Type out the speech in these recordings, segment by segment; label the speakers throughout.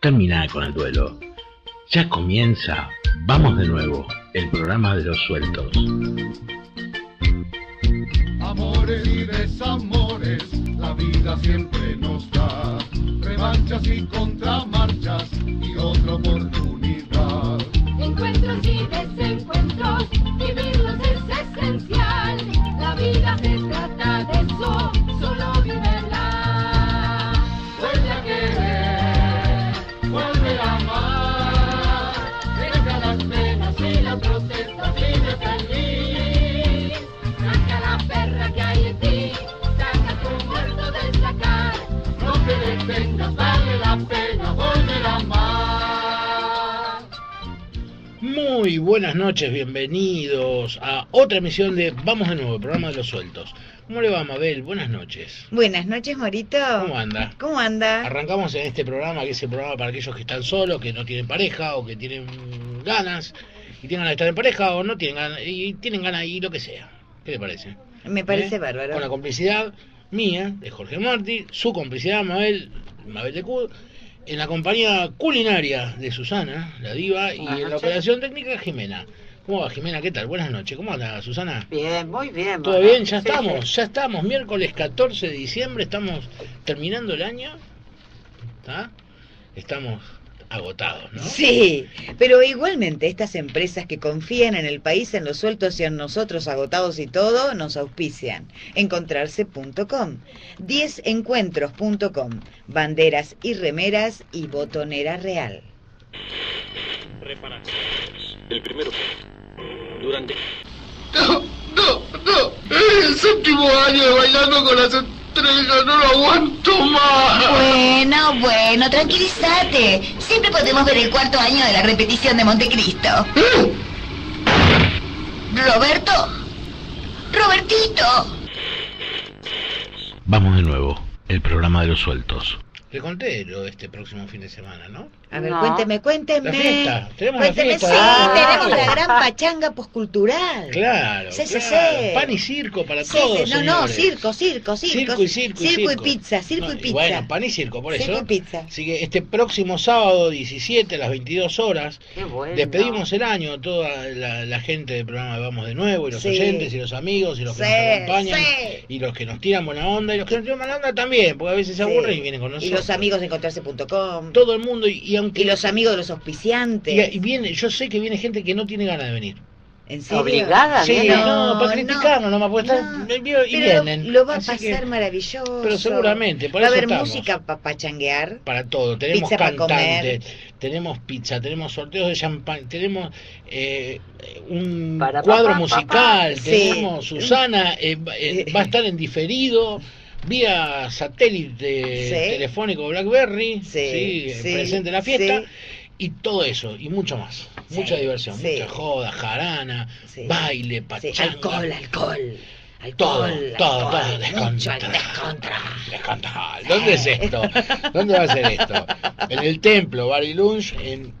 Speaker 1: Dale, termina con el duelo. Ya comienza, vamos de nuevo, el programa de los sueltos.
Speaker 2: Amores y desamores, la vida siempre nos da revanchas y contramarchas y otra oportunidad.
Speaker 3: Encuentros y desencuentros,
Speaker 1: Muy buenas noches, bienvenidos a otra emisión de Vamos de nuevo, el programa de los sueltos. ¿Cómo le va, Mabel? Buenas noches.
Speaker 4: Buenas noches, Morito.
Speaker 1: ¿Cómo anda?
Speaker 4: ¿Cómo anda?
Speaker 1: Arrancamos en este programa, que es el programa para aquellos que están solos, que no tienen pareja o que tienen ganas y tienen ganas de estar en pareja o no tienen ganas y tienen ganas y lo que sea. ¿Qué le parece?
Speaker 4: Me parece
Speaker 1: ¿Eh?
Speaker 4: bárbaro.
Speaker 1: Con la complicidad mía, de Jorge Martí, su complicidad, Mabel, Mabel de Cud, en la compañía culinaria de Susana, la diva, y en la operación técnica Jimena. ¿Cómo va, Jimena? ¿Qué tal? Buenas noches. ¿Cómo anda, Susana?
Speaker 5: Bien, muy bien.
Speaker 1: ¿Todo bien? Ya
Speaker 5: sí,
Speaker 1: estamos,
Speaker 5: sí.
Speaker 1: ya estamos. Miércoles 14 de diciembre, estamos terminando el año. ¿Está? Estamos agotados, ¿no?
Speaker 4: Sí, pero igualmente estas empresas que confían en el país, en los sueltos y en nosotros agotados y todo, nos auspician. Encontrarse.com, 10encuentros.com, banderas y remeras y botonera real.
Speaker 6: Reparaciones. El primero. Durante.
Speaker 2: No, no, no. El séptimo año de bailando con las estrellas, no lo aguanto más.
Speaker 7: Bueno, bueno, tranquilízate. Siempre podemos ver el cuarto año de la repetición de Montecristo.
Speaker 2: ¿Eh?
Speaker 7: Roberto. Robertito.
Speaker 1: Vamos de nuevo, el programa de los sueltos. Le conté lo de este próximo fin de semana, ¿no?
Speaker 4: A ver,
Speaker 5: No.
Speaker 4: cuénteme, cuénteme.
Speaker 1: La fiesta, tenemos la
Speaker 4: Cuénteme,
Speaker 1: fiesta.
Speaker 4: sí,
Speaker 1: Ah,
Speaker 4: tenemos la gran pachanga poscultural.
Speaker 1: Claro,
Speaker 4: Sí, sí,
Speaker 1: claro.
Speaker 4: sí.
Speaker 1: Pan y circo para
Speaker 4: Sí,
Speaker 1: todos.
Speaker 4: no, no, circo, circo, circo.
Speaker 1: Circo y circo. y
Speaker 4: Circo y pizza, circo
Speaker 1: No,
Speaker 4: y pizza.
Speaker 1: Bueno, pan y circo, por
Speaker 4: Circo
Speaker 1: eso.
Speaker 4: y pizza.
Speaker 1: Así que este próximo sábado, 17 a las 22 horas,
Speaker 5: Qué bueno.
Speaker 1: despedimos el año a toda la, la gente del programa de Vamos de Nuevo, y los
Speaker 4: Sí.
Speaker 1: oyentes, y los amigos, y los que
Speaker 4: Sí,
Speaker 1: nos acompañan,
Speaker 4: sí.
Speaker 1: y los que nos tiran buena onda, y los que nos tiran buena onda también, porque a veces se
Speaker 4: Sí.
Speaker 1: aburren y vienen con nosotros.
Speaker 4: Los amigos de encontrarse.com.
Speaker 1: Todo el mundo, y, y aunque.
Speaker 4: Y los amigos de los auspiciantes.
Speaker 1: y- y viene, yo sé que viene gente que no tiene ganas de venir.
Speaker 4: ¿En serio?
Speaker 5: Obligada,
Speaker 1: Sí,
Speaker 5: nena.
Speaker 1: no, para criticarnos nomás, porque están- y
Speaker 4: pero
Speaker 1: vienen.
Speaker 4: Lo va a pasar
Speaker 1: que-
Speaker 4: maravilloso.
Speaker 1: Pero seguramente, por
Speaker 4: Va a haber
Speaker 1: estamos.
Speaker 4: música para pachanguear.
Speaker 1: para todo. Tenemos
Speaker 4: Pizza para
Speaker 1: cantantes, tenemos pizza, tenemos sorteos de champán, tenemos eh, un
Speaker 5: Para
Speaker 1: cuadro
Speaker 5: pa, pa,
Speaker 1: musical,
Speaker 4: pa, pa.
Speaker 1: tenemos
Speaker 4: Sí.
Speaker 1: Susana, eh, va- eh, va a estar en diferido. Vía satélite
Speaker 4: Sí.
Speaker 1: telefónico Blackberry,
Speaker 4: Sí,
Speaker 1: sí, presente en la fiesta, y todo eso, y mucho más. Mucha diversión, mucha joda, jarana, baile, pachanga.
Speaker 4: alcohol, alcohol.
Speaker 1: Todo,
Speaker 4: Alcohol,
Speaker 1: todo, todo,
Speaker 4: mucho
Speaker 1: descontra.
Speaker 4: descontra.
Speaker 1: Descontra. ¿Dónde es esto? ¿Dónde va a ser esto? En el templo, Bar y Lunch, en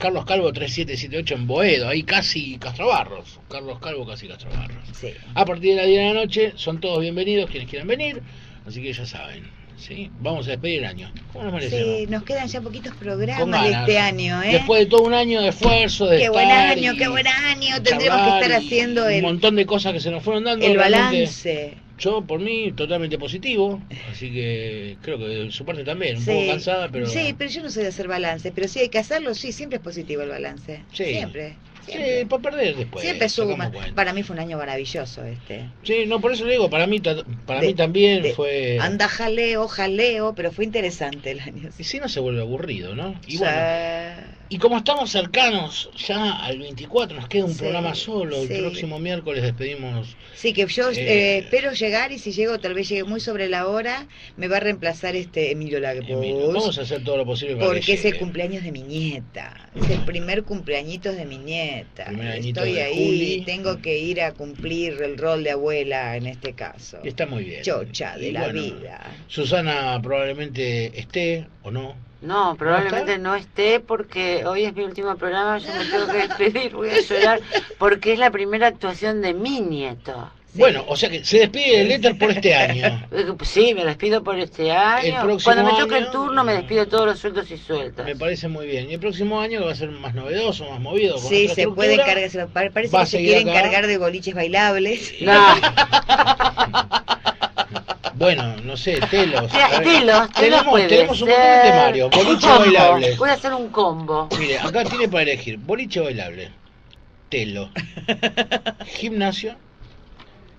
Speaker 1: Carlos Calvo 3778 en Boedo, ahí casi Castrobarros. Carlos Calvo casi Castrobarros.
Speaker 4: Sí.
Speaker 1: A partir de las 10 de la noche son todos bienvenidos quienes quieran venir, así que ya saben. ¿sí? Vamos a despedir el año. ¿Cómo nos merecemos?
Speaker 4: Sí, nos quedan ya poquitos programas de este año, ¿eh?
Speaker 1: Después de todo un año de esfuerzo, de
Speaker 4: Qué
Speaker 1: estar
Speaker 4: buen año, qué buen año. Tendremos que estar haciendo
Speaker 1: un
Speaker 4: el,
Speaker 1: montón de cosas que se nos fueron dando.
Speaker 4: el balance.
Speaker 1: Yo, por mí, totalmente positivo, así que creo que de su parte también, un
Speaker 4: Sí.
Speaker 1: poco cansada, pero...
Speaker 4: Sí, pero yo no soy de hacer balance, pero si hay que hacerlo, sí, siempre es positivo el balance.
Speaker 1: Sí.
Speaker 4: Siempre. siempre.
Speaker 1: Sí, para perder después.
Speaker 4: Siempre suma. Para mí fue un año maravilloso este.
Speaker 1: Sí, no, por eso le digo, para mí, para
Speaker 4: De-
Speaker 1: mí también
Speaker 4: de-
Speaker 1: fue...
Speaker 4: Anda jaleo, jaleo, pero fue interesante el año.
Speaker 1: Y si no se vuelve aburrido, ¿no? Y
Speaker 4: O
Speaker 1: bueno,
Speaker 4: sea,
Speaker 1: y como estamos cercanos ya al 24, nos queda un
Speaker 4: Sí,
Speaker 1: programa solo. El próximo miércoles despedimos.
Speaker 4: sí, que yo
Speaker 1: Eh.
Speaker 4: eh, espero llegar y si llego, tal vez llegue muy sobre la hora, me va a reemplazar este Emilio Lagos.
Speaker 1: Emilio. Vamos a hacer todo lo posible para
Speaker 4: Porque
Speaker 1: que
Speaker 4: es el cumpleaños de mi nieta. Es el primer cumpleañitos de mi nieta. Estoy ahí,
Speaker 1: Juli.
Speaker 4: tengo que ir a cumplir el rol de abuela en este caso.
Speaker 1: Está muy bien.
Speaker 4: Chocha de
Speaker 1: Y
Speaker 4: la
Speaker 1: bueno,
Speaker 4: vida.
Speaker 1: Susana probablemente esté o no.
Speaker 5: No, probablemente no esté porque hoy es mi último programa, yo me tengo que despedir, voy a llorar, porque es la primera actuación de mi nieto.
Speaker 1: Bueno, o sea que se despide del éter por este año.
Speaker 5: Eh, Sí, me despido por este año.
Speaker 1: El próximo
Speaker 5: Cuando me toque
Speaker 1: año-
Speaker 5: el turno me despido todos los sueltos y sueltas.
Speaker 1: Me parece muy bien. Y el próximo año va a ser más novedoso, más movido. con
Speaker 4: Sí, se puede
Speaker 1: estructura.
Speaker 4: encargar, se- pa- parece
Speaker 1: Va a
Speaker 4: que se
Speaker 1: seguir
Speaker 4: quiere
Speaker 1: acá.
Speaker 4: encargar de boliches bailables.
Speaker 5: No,
Speaker 1: Bueno, no sé, telos.
Speaker 5: Telos,
Speaker 1: tenemos, un montón de temarios. Boliche
Speaker 5: combo.
Speaker 1: bailable.
Speaker 5: Voy a hacer un combo.
Speaker 1: Mire, acá tiene para elegir boliche bailable, telo, gimnasio,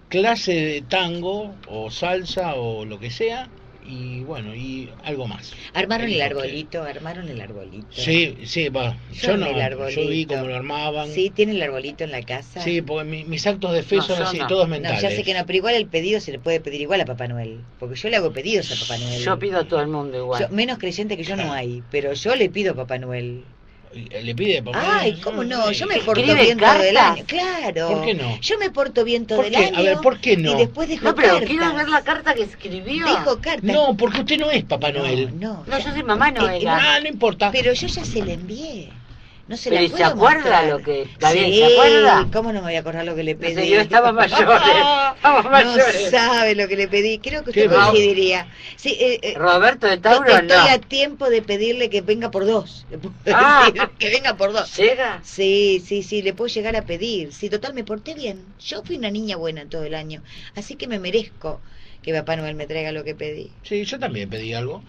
Speaker 1: clase de tango o salsa o lo que sea y bueno, y algo más.
Speaker 4: Armaron el arbolito, armaron el arbolito.
Speaker 1: Sí, sí, va.
Speaker 4: Yo
Speaker 1: no, yo vi cómo lo armaban.
Speaker 4: Sí, tiene el arbolito en la casa.
Speaker 1: Sí, porque mi- mis actos de fe
Speaker 5: No,
Speaker 1: son así,
Speaker 5: no.
Speaker 1: todos
Speaker 4: No,
Speaker 1: mentales.
Speaker 4: ya sé que no, pero igual el pedido se le puede pedir igual a Papá Noel. Porque yo le hago pedidos a Papá Noel.
Speaker 5: Yo pido a todo el mundo igual.
Speaker 4: Yo- menos creyente que yo no hay, pero yo le pido a Papá Noel.
Speaker 1: Le pide papá.
Speaker 4: Ay, ¿cómo no? Yo me
Speaker 1: ¿Qué-
Speaker 4: porto
Speaker 5: ¿Escribe
Speaker 4: bien todo el
Speaker 5: cartas?
Speaker 4: año. Claro.
Speaker 1: ¿Por qué no?
Speaker 4: Yo me porto bien todo
Speaker 1: ¿Por
Speaker 4: el año.
Speaker 1: A ver, ¿por qué no?
Speaker 4: Y después dejo
Speaker 5: No, pero
Speaker 4: cartas.
Speaker 5: quiero ver la carta que escribió.
Speaker 4: Dejo cartas.
Speaker 1: No, porque usted no es Papá Noel.
Speaker 4: No,
Speaker 5: No,
Speaker 4: ya-
Speaker 5: yo soy mamá
Speaker 4: Eh,
Speaker 5: Noela.
Speaker 1: Ah, no importa.
Speaker 4: Pero yo ya se le envié. No se
Speaker 5: Pero
Speaker 4: la
Speaker 5: ¿y se
Speaker 4: puedo
Speaker 5: acuerda
Speaker 4: mostrar.
Speaker 5: lo que- está bien,
Speaker 4: Sí,
Speaker 5: se acuerda?
Speaker 4: ¿Cómo no me voy a acordar lo que le pedí?
Speaker 5: Dice, yo estaba
Speaker 4: No
Speaker 5: mayores.
Speaker 4: sabe lo que le pedí. Creo que
Speaker 1: ¿Qué
Speaker 4: usted coincidiría. Sí, eh, eh,
Speaker 5: Roberto de Tauro
Speaker 4: estoy
Speaker 5: no.
Speaker 4: a tiempo de pedirle que venga por dos. Puedo
Speaker 5: Ah.
Speaker 4: que venga por dos.
Speaker 5: ¿Llega?
Speaker 4: Sí, sí, sí, le puedo llegar a pedir. Sí, total, me porté bien. Yo fui una niña buena todo el año. Así que me merezco que Papá Noel me traiga lo que pedí.
Speaker 1: Sí, yo también pedí algo.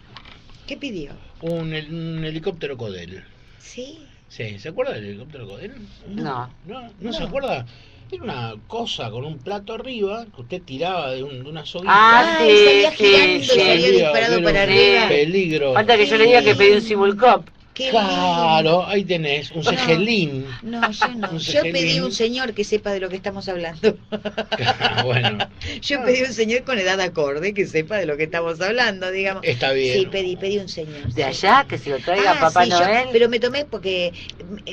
Speaker 4: ¿Qué pidió?
Speaker 1: Un, un helicóptero Codel.
Speaker 4: Sí.
Speaker 1: Sí, ¿se acuerda del helicóptero Codel?
Speaker 5: No.
Speaker 1: ¿No? ¿No,
Speaker 4: No.
Speaker 1: se acuerda? Era una cosa con un plato arriba que usted tiraba de, un, de una soguita.
Speaker 5: Ah, sí,
Speaker 4: salía
Speaker 5: sí,
Speaker 4: girando y
Speaker 5: sí.
Speaker 4: salía disparado para arriba.
Speaker 1: Peligro.
Speaker 5: Falta que yo le diga que pedí un Simulcop.
Speaker 4: Qué
Speaker 1: Claro, ahí tenés, un cejelín.
Speaker 4: lindo. No, yo no. Yo pedí un señor que sepa de lo que estamos hablando.
Speaker 1: bueno,
Speaker 4: Yo pedí un señor con edad acorde que sepa de lo que estamos hablando, digamos.
Speaker 1: está bien.
Speaker 4: Sí, pedí, pedí un señor.
Speaker 5: De
Speaker 4: sí.
Speaker 5: allá, que se lo traiga
Speaker 4: Ah,
Speaker 5: Papá
Speaker 4: sí, yo-
Speaker 5: Noel.
Speaker 4: pero me tomé porque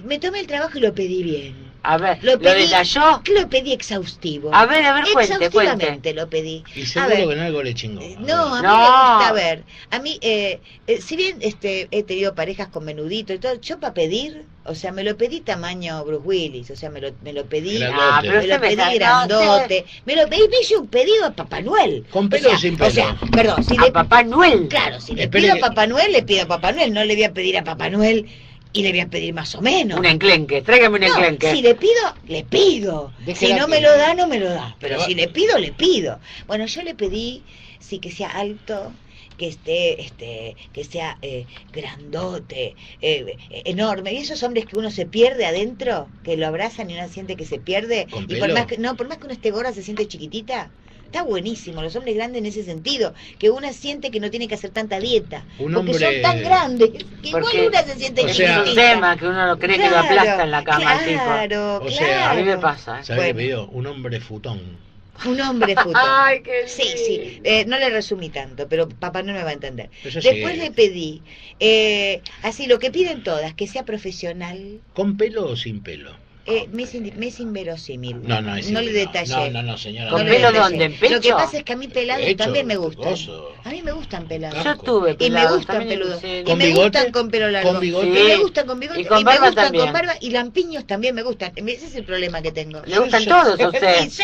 Speaker 4: me tomé el trabajo y lo pedí bien.
Speaker 5: A ver,
Speaker 4: Lo
Speaker 5: ¿lo,
Speaker 4: pedí,
Speaker 5: detalló?
Speaker 4: lo pedí exhaustivo.
Speaker 5: A ver, a ver, cuente,
Speaker 4: Exhaustivamente lo pedí.
Speaker 1: Y
Speaker 4: A
Speaker 1: seguro
Speaker 4: ver,
Speaker 1: que en algo le chingó.
Speaker 4: eh,
Speaker 1: A
Speaker 4: No, a mí
Speaker 5: No.
Speaker 4: me gusta a ver. A mí, eh, eh, si bien este, he tenido parejas con menudito y todo, yo para pedir, o sea, me lo pedí tamaño Bruce Willis, o sea, me lo, me lo pedí.
Speaker 1: Grandote.
Speaker 5: Ah, pero
Speaker 4: Me lo
Speaker 5: me
Speaker 4: pedí
Speaker 5: no,
Speaker 4: grandote, me lo pedí, me hice un pedido a Papá Noel.
Speaker 1: ¿Con
Speaker 4: O
Speaker 1: pelo o
Speaker 4: sea,
Speaker 1: sin
Speaker 4: O
Speaker 1: pelo?
Speaker 4: sea, perdón, si
Speaker 5: A
Speaker 4: le,
Speaker 5: Papá Noel.
Speaker 4: claro, si le
Speaker 1: Espere
Speaker 4: pido a Papá Noel, le pido a Papá Noel, no le voy a pedir a Papá Noel y le voy a pedir más o menos.
Speaker 5: Un enclenque, tráigame un
Speaker 4: No,
Speaker 5: enclenque.
Speaker 4: si le pido, le pido.
Speaker 1: Déjela
Speaker 4: si no me lo da, no me lo da. Pero
Speaker 1: Pero-
Speaker 4: si le pido, le pido. Bueno, yo le pedí, sí, que sea alto, que esté, este, que sea eh, grandote, eh, enorme. Y esos hombres que uno se pierde adentro, que lo abrazan y uno siente que se pierde.
Speaker 1: ¿Con
Speaker 4: y por más que, no, por más que uno esté gorda, se siente chiquitita. Está buenísimo, los hombres grandes en ese sentido, que uno siente que no tiene que hacer tanta dieta,
Speaker 1: Un
Speaker 4: porque
Speaker 1: hombre-
Speaker 4: son tan grandes, que
Speaker 5: Porque
Speaker 4: igual una se siente
Speaker 1: o
Speaker 5: es un tema que uno no cree que lo
Speaker 4: Claro,
Speaker 5: aplasta en la cama al tipo.
Speaker 4: Claro,
Speaker 1: O sea,
Speaker 4: claro.
Speaker 5: A mí me pasa, ¿eh?
Speaker 1: ¿Sabe qué
Speaker 4: Bueno.
Speaker 1: pidió? Un hombre futón.
Speaker 4: Un hombre futón.
Speaker 5: Ay, qué
Speaker 4: Sí, sí, eh, no le resumí tanto, pero papá no me va a entender. Después le pedí, eh, así lo que piden todas, que sea profesional,
Speaker 1: ¿Con pelo o sin pelo?
Speaker 4: Eh, me, es, in- me es inverosímil.
Speaker 1: No, no, es
Speaker 4: no le detallé.
Speaker 1: No, no, no, señora.
Speaker 5: ¿Con
Speaker 1: no
Speaker 5: pelo dónde? ¿En
Speaker 4: Lo que
Speaker 5: pecho?
Speaker 4: pasa es que a mí pelados
Speaker 1: Pecho,
Speaker 4: también me gustan.
Speaker 1: gozo.
Speaker 4: A mí me gustan pelados.
Speaker 5: Yo tuve
Speaker 4: Y me
Speaker 5: pelados,
Speaker 4: gustan
Speaker 5: también
Speaker 4: peludos.
Speaker 5: sí.
Speaker 4: Y
Speaker 1: ¿Con
Speaker 4: me
Speaker 1: bigote?
Speaker 4: gustan con pelo largo.
Speaker 1: ¿Con bigote?
Speaker 4: Y
Speaker 5: Sí.
Speaker 4: me gustan con bigote.
Speaker 5: Y con
Speaker 4: me
Speaker 5: barba
Speaker 4: gustan
Speaker 5: también.
Speaker 4: con barba. Y lampiños también me gustan. Ese es el problema que tengo.
Speaker 5: Le gustan
Speaker 1: yo-
Speaker 5: todos a usted.
Speaker 4: Sí,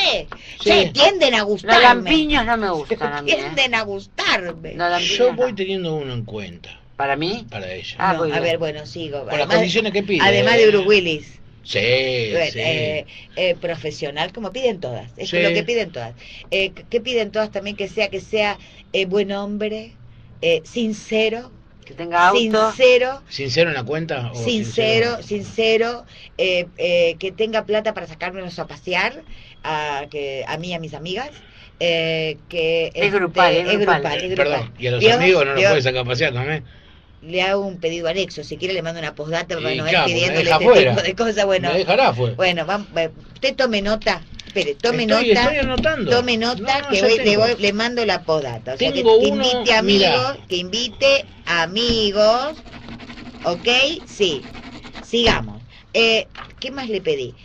Speaker 1: Sí.
Speaker 4: sé, tienden a
Speaker 5: Los
Speaker 4: gustarme.
Speaker 5: lampiños no me gustan a mí. ¿eh?
Speaker 4: Tienden a gustarme.
Speaker 5: Los
Speaker 1: Yo
Speaker 5: no.
Speaker 1: voy teniendo uno en cuenta
Speaker 5: ¿Para mí?
Speaker 1: para ella.
Speaker 5: Ah,
Speaker 4: No, a ver, bueno, sigo.
Speaker 1: Por las condiciones que pide.
Speaker 4: Además de Bruce Willis.
Speaker 1: Sí,
Speaker 4: eh, eh, profesional, como piden todas. Es
Speaker 1: Sí.
Speaker 4: lo que piden todas. Eh, ¿Qué piden todas también? Que sea, que sea eh, buen hombre, eh, sincero
Speaker 5: Que tenga auto.
Speaker 4: sincero,
Speaker 1: ¿Sincero en la cuenta? o
Speaker 4: sincero, sincero, eh, eh, que tenga plata para sacármelos a pasear, a, que, a mí y a mis amigas. eh, que
Speaker 5: Es grupal, es grupal.
Speaker 4: grupal, es grupal.
Speaker 1: Perdón, y a los amigos no los puedes sacar a pasear también.
Speaker 4: Le hago un pedido anexo, si quiere le mando una postdata para no
Speaker 1: claro,
Speaker 4: pidiéndole este tipo de cosas. Bueno,
Speaker 1: Me dejará, pues.
Speaker 4: bueno, vamos, usted tome nota, espere, tome
Speaker 1: Estoy-
Speaker 4: nota.
Speaker 1: estoy anotando.
Speaker 4: Tome nota
Speaker 1: No, no,
Speaker 4: que voy- le, voy- le mando la postdata. O sea, que,
Speaker 1: Tengo
Speaker 4: que
Speaker 1: uno,
Speaker 4: invite amigos,
Speaker 1: mirá.
Speaker 4: que invite amigos, ¿ok? Sí, sigamos. Eh, ¿Qué más le pedí?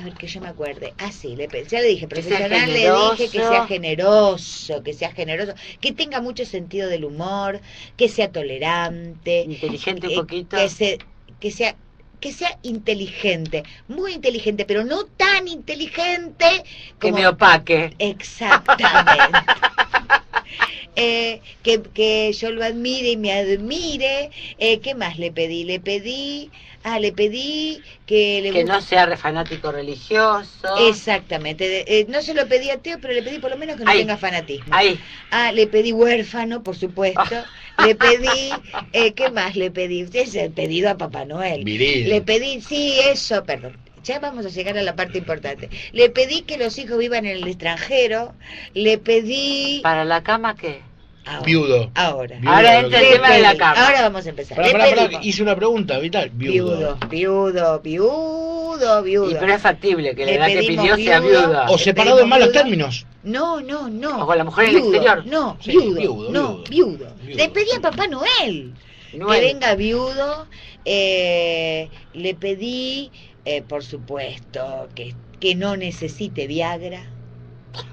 Speaker 4: A ver, que yo me acuerde. Ah, sí, le pedí, ya le dije,
Speaker 5: Que
Speaker 4: profesional le dije que sea generoso, que sea generoso, que tenga mucho sentido del humor, que sea tolerante,
Speaker 5: Inteligente un
Speaker 4: eh,
Speaker 5: poquito.
Speaker 4: que, se, que sea que sea inteligente, muy inteligente, pero no tan inteligente
Speaker 5: Que
Speaker 4: como
Speaker 5: me opaque.
Speaker 4: Exactamente. Eh, que, que yo lo admire y me admire. Eh, ¿Qué más le pedí? Le pedí, ah, le pedí que le
Speaker 5: Que no sea re fanático religioso.
Speaker 4: Exactamente. De- eh, no se lo pedí a Teo, pero le pedí por lo menos que no
Speaker 5: Ahí.
Speaker 4: tenga fanatismo.
Speaker 5: Ahí.
Speaker 4: Ah, le pedí huérfano, por supuesto. Le pedí, eh, ¿qué más le pedí? Usted es el pedido a Papá Noel.
Speaker 1: Viril.
Speaker 4: Le pedí, sí, eso, perdón. Ya vamos a llegar a la parte importante. Le pedí que los hijos vivan en el extranjero. Le pedí...
Speaker 5: ¿Para la cama qué?
Speaker 4: Ahora,
Speaker 1: Viudo.
Speaker 4: Ahora.
Speaker 1: Viudo,
Speaker 5: Ahora entra el tema de la cama.
Speaker 4: Ahora vamos a empezar.
Speaker 1: Pará,
Speaker 4: Le
Speaker 1: pará, pará,
Speaker 4: pedimos.
Speaker 1: hice una pregunta, Vital. Viudo.
Speaker 4: Viudo, viudo, viudo, viudo.
Speaker 5: Y pero es factible que la edad que pidió sea
Speaker 4: viudo.
Speaker 5: viuda.
Speaker 1: O separado en malos
Speaker 4: viudo.
Speaker 1: términos.
Speaker 4: No, no, no.
Speaker 5: O con la mujer en el exterior.
Speaker 4: No,
Speaker 1: Sí,
Speaker 4: viudo,
Speaker 1: viudo,
Speaker 4: no.
Speaker 1: Viudo.
Speaker 4: Le pedí a Papá Noel
Speaker 5: Noel.
Speaker 4: que venga viudo. eh, le pedí, eh, por supuesto, que, que no necesite Viagra.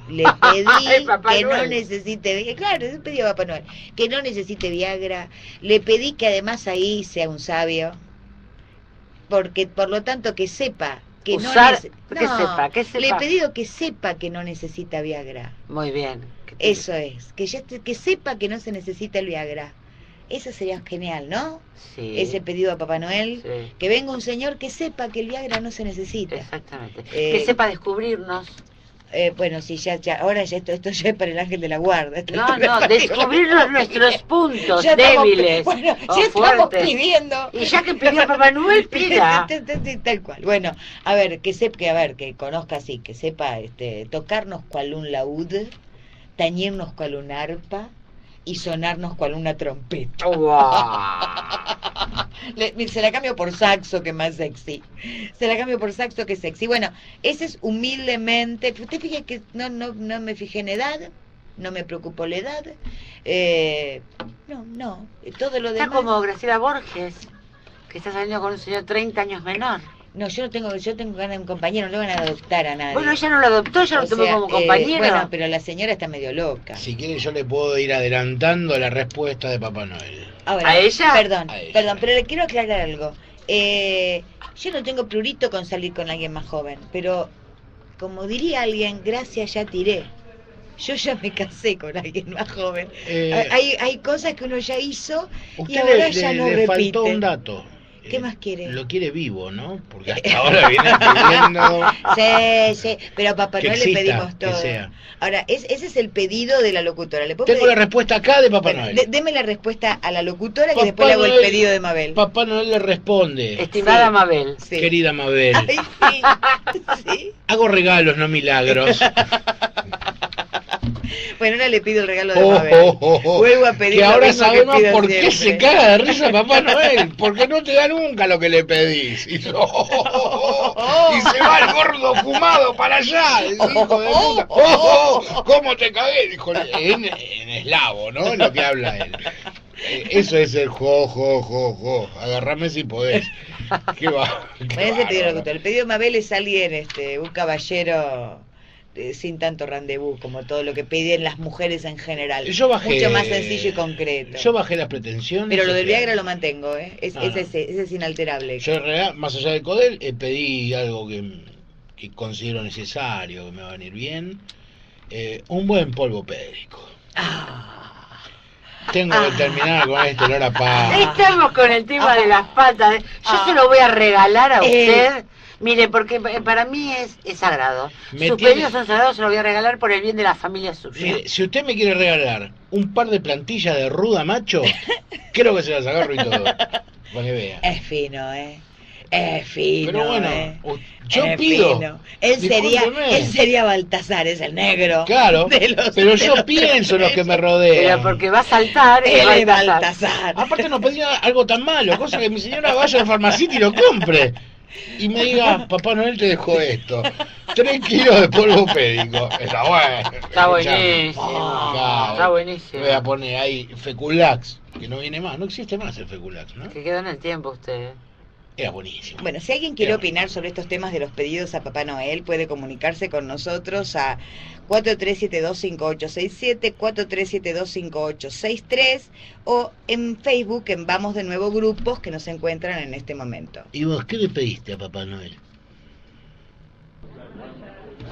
Speaker 4: Le pedí que no
Speaker 5: Noel.
Speaker 4: necesite Viagra. Claro, le pedí a Papá Noel. Que no necesite Viagra. Le pedí que además ahí sea un sabio. Porque, por lo tanto, que sepa que
Speaker 5: Usar-
Speaker 4: no
Speaker 5: ¿qué
Speaker 4: No,
Speaker 5: sepa? ¿Qué sepa?
Speaker 4: Le he pedido que sepa que no necesita Viagra.
Speaker 5: Muy bien. Que
Speaker 4: Eso es, que ya que sepa que no se necesita el Viagra. Eso sería genial, ¿no?
Speaker 5: Sí.
Speaker 4: Ese pedido a Papá Noel.
Speaker 5: Sí.
Speaker 4: Que venga un señor que sepa que el Viagra no se necesita.
Speaker 5: Exactamente.
Speaker 4: Eh,
Speaker 5: que sepa descubrirnos.
Speaker 4: Eh, bueno, sí, ya, ya, ahora ya esto, esto ya es para el ángel de la guarda.
Speaker 5: No, no, descubrirnos nuestros puntos
Speaker 4: Ya estamos-
Speaker 5: débiles.
Speaker 4: Bueno, ya estamos pidiendo.
Speaker 5: Y ya que pidió Papá Noel, pida.
Speaker 4: Tal cual. Bueno, a ver, que sepa, que a ver, que conozca así, que sepa este, tocarnos cual un laúd, tañirnos cual un arpa y sonarnos cual una trompeta. Le- se la cambio por saxo, que más sexy. Se la cambio por saxo, que sexy. Bueno, ese es humildemente. Usted fíjese que no, no, no me fijé en edad, no me preocupó la edad. Eh, no, no. Todo lo
Speaker 5: Está
Speaker 4: demás.
Speaker 5: como Graciela Borges, que está saliendo con un señor 30 años menor.
Speaker 4: No, yo no tengo, yo tengo ganas de un compañero, no le van a adoptar a nadie.
Speaker 5: Bueno, ella no lo adoptó, ella
Speaker 4: O
Speaker 5: lo tomó
Speaker 4: sea,
Speaker 5: como
Speaker 4: eh,
Speaker 5: compañero.
Speaker 4: bueno, pero la señora está medio loca.
Speaker 1: Si quiere yo le puedo ir adelantando la respuesta de Papá Noel.
Speaker 4: Ahora,
Speaker 5: ¿A ella?
Speaker 4: Perdón,
Speaker 1: A ella.
Speaker 4: perdón, pero le quiero aclarar algo. Eh, yo no tengo prurito con salir con alguien más joven, pero como diría alguien, gracias ya tiré. Yo ya me casé con alguien más joven.
Speaker 1: Eh,
Speaker 4: hay, hay cosas que uno ya hizo y ahora
Speaker 1: le,
Speaker 4: ya
Speaker 1: le-
Speaker 4: no
Speaker 1: le
Speaker 4: repite.
Speaker 1: faltó un dato.
Speaker 4: ¿Qué
Speaker 1: Eh,
Speaker 4: más quiere?
Speaker 1: Lo quiere vivo, ¿no? Porque hasta ahora viene pidiendo
Speaker 4: Sí, sí, pero a Papá Noel le pedimos
Speaker 1: que
Speaker 4: todo.
Speaker 1: sea.
Speaker 4: Ahora, es, ese es el pedido de la locutora. ¿Le puedo
Speaker 1: Tengo
Speaker 4: pedir?
Speaker 1: la respuesta acá de Papá
Speaker 4: Bueno,
Speaker 1: Noel.
Speaker 4: de- deme la respuesta a la locutora que después le hago el pedido de Mabel.
Speaker 1: Papá Noel le responde,
Speaker 5: Estimada
Speaker 4: Sí.
Speaker 5: Mabel.
Speaker 4: Sí.
Speaker 1: querida Mabel,
Speaker 4: Ay, sí. Sí.
Speaker 1: hago regalos, no milagros.
Speaker 4: Bueno, ahora le pido el regalo de
Speaker 1: Oh,
Speaker 4: Mabel.
Speaker 1: oh, oh, oh.
Speaker 4: Vuelvo a pedir
Speaker 1: que ahora
Speaker 4: que
Speaker 1: sabemos por qué
Speaker 4: siempre.
Speaker 1: se caga de risa Papá Noel, porque no te da nunca lo que le pedís. Y, oh, oh, se va el gordo fumado para allá, el hijo de puta. ¿Cómo te cagué? Dijo en, en eslavo, ¿no? Lo que habla él. Eh, Eso es el jo, jo, jo, jo. Agarrame si podés. Qué va. qué.
Speaker 4: El pedido de Mabel es alguien, este, un caballero eh, sin tanto rendezvous, como todo lo que piden las mujeres en general.
Speaker 1: Yo bajé.
Speaker 4: Mucho más sencillo y concreto.
Speaker 1: Yo bajé las pretensiones.
Speaker 4: Pero lo del Viagra lo mantengo, ¿eh? Es,
Speaker 1: No,
Speaker 4: ese,
Speaker 1: no.
Speaker 4: ese- ese es inalterable.
Speaker 1: Yo en realidad, más allá del Codel, eh, pedí algo que, que considero necesario, que me va a venir bien. eh, un buen polvo pédrico.
Speaker 4: Ah.
Speaker 1: Tengo
Speaker 4: Ah.
Speaker 1: que terminar con este olor a paz.
Speaker 5: Estamos con el tema de las patas. Yo
Speaker 4: Ah.
Speaker 5: se lo voy a regalar a
Speaker 4: Eh.
Speaker 5: usted Mire, porque eh, para mí es, es sagrado.
Speaker 1: Me
Speaker 5: Sus
Speaker 1: tiene-
Speaker 5: pedidos son sagrados, se los voy a regalar por el bien de la familia suya.
Speaker 1: Mire, si usted me quiere regalar un par de plantillas de ruda macho, creo que se las agarro y todo. Para que vea.
Speaker 4: Es fino, ¿eh? Es fino.
Speaker 1: Pero bueno,
Speaker 4: ¿eh?
Speaker 1: yo
Speaker 4: Es
Speaker 1: pido.
Speaker 4: fino. Él sería, él sería Baltasar, es el negro.
Speaker 1: Claro,
Speaker 4: de los-
Speaker 1: pero
Speaker 4: de
Speaker 1: yo
Speaker 4: los
Speaker 1: pienso en los que me
Speaker 5: Pero
Speaker 1: rodean.
Speaker 5: porque va a saltar,
Speaker 4: Él es
Speaker 5: Baltasar.
Speaker 4: Baltasar.
Speaker 1: Aparte no pedía algo tan malo, cosa que mi señora vaya al farmacito y lo compre. Y me diga, Papá Noel te dejó esto. Tres kilos de polvo pédico. Está bueno.
Speaker 5: Está buenísimo.
Speaker 1: Claro.
Speaker 5: Está buenísimo.
Speaker 1: Voy a poner ahí Feculax, que no viene más. No existe más el Feculax, ¿no?
Speaker 5: Que quedó en el tiempo usted.
Speaker 1: Era buenísimo.
Speaker 4: Bueno, si alguien quiere opinar sobre estos temas de los pedidos a Papá Noel, puede comunicarse con nosotros a 43725867, 43725863 o en Facebook en Vamos de Nuevo Grupos que nos encuentran en este momento.
Speaker 1: ¿Y vos qué le pediste a Papá Noel?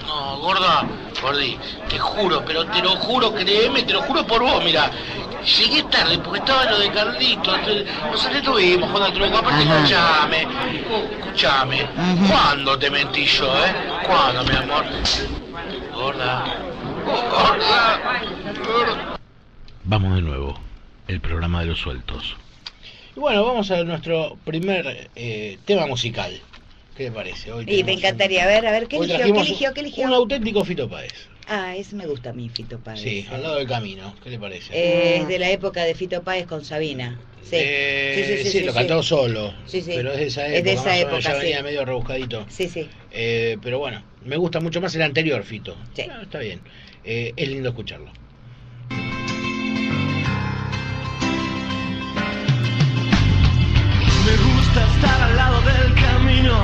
Speaker 2: No, gorda, gordi, te juro, pero te lo juro, créeme, te lo juro por vos, mira. Llegué tarde porque estaba lo de Carlito, entonces, nos entretuvimos jugando al truco. Aparte,
Speaker 5: Ajá.
Speaker 2: escuchame, escuchame. ¿Cuándo te mentí yo, eh? ¿Cuándo, mi amor? Gorda, gorda, gorda.
Speaker 1: Vamos de nuevo, el programa de los sueltos. Y bueno, vamos a nuestro primer eh, tema musical. ¿Qué le parece? Hoy
Speaker 4: Y me
Speaker 1: un-
Speaker 4: encantaría, a ver, a ver, ¿qué eligió? ¿Qué eligió? ¿Qué eligió?
Speaker 1: Un auténtico Fito Páez.
Speaker 4: Ah, ese me gusta a mí, Fito Páez.
Speaker 1: Sí, al lado del camino. ¿Qué le parece?
Speaker 4: Eh, Es de la época de Fito Páez con Sabina. Sí,
Speaker 1: Eh,
Speaker 4: sí, sí, sí,
Speaker 1: lo
Speaker 4: sí.
Speaker 1: cantó solo.
Speaker 4: Sí, sí.
Speaker 1: Pero es de esa
Speaker 4: Es
Speaker 1: época.
Speaker 4: de esa
Speaker 1: más o menos,
Speaker 4: época,
Speaker 1: ya
Speaker 4: sí.
Speaker 1: venía medio rebuscadito.
Speaker 4: Sí, sí.
Speaker 1: Eh, pero bueno, me gusta mucho más el anterior, Fito.
Speaker 4: Sí.
Speaker 1: Ah, está bien. Eh, es lindo escucharlo.
Speaker 8: Me gusta estar al lado del camino,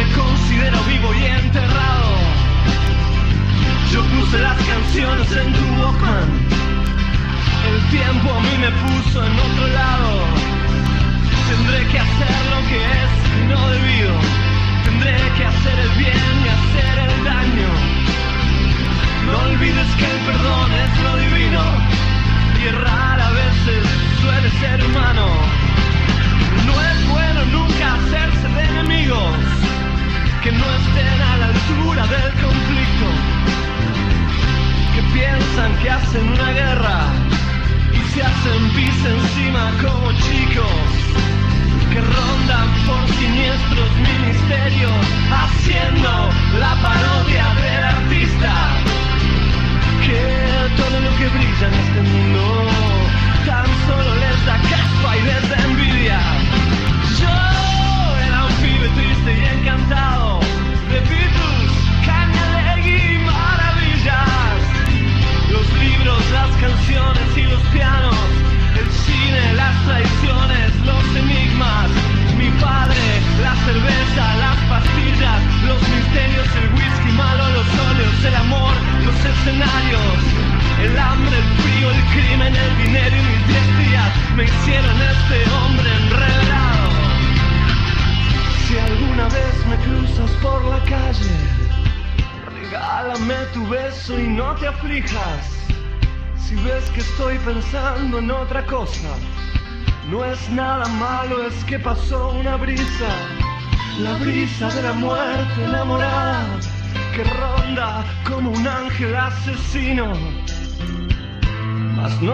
Speaker 8: Me considero vivo y enterrado. Yo puse las canciones en tu Walkman. El tiempo a mí me puso en otro lado. Tendré que hacer lo que es no debido. Tendré que hacer el bien y hacer el daño. No olvides que el perdón es lo divino.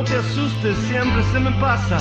Speaker 8: Te asustes, siempre se me pasa,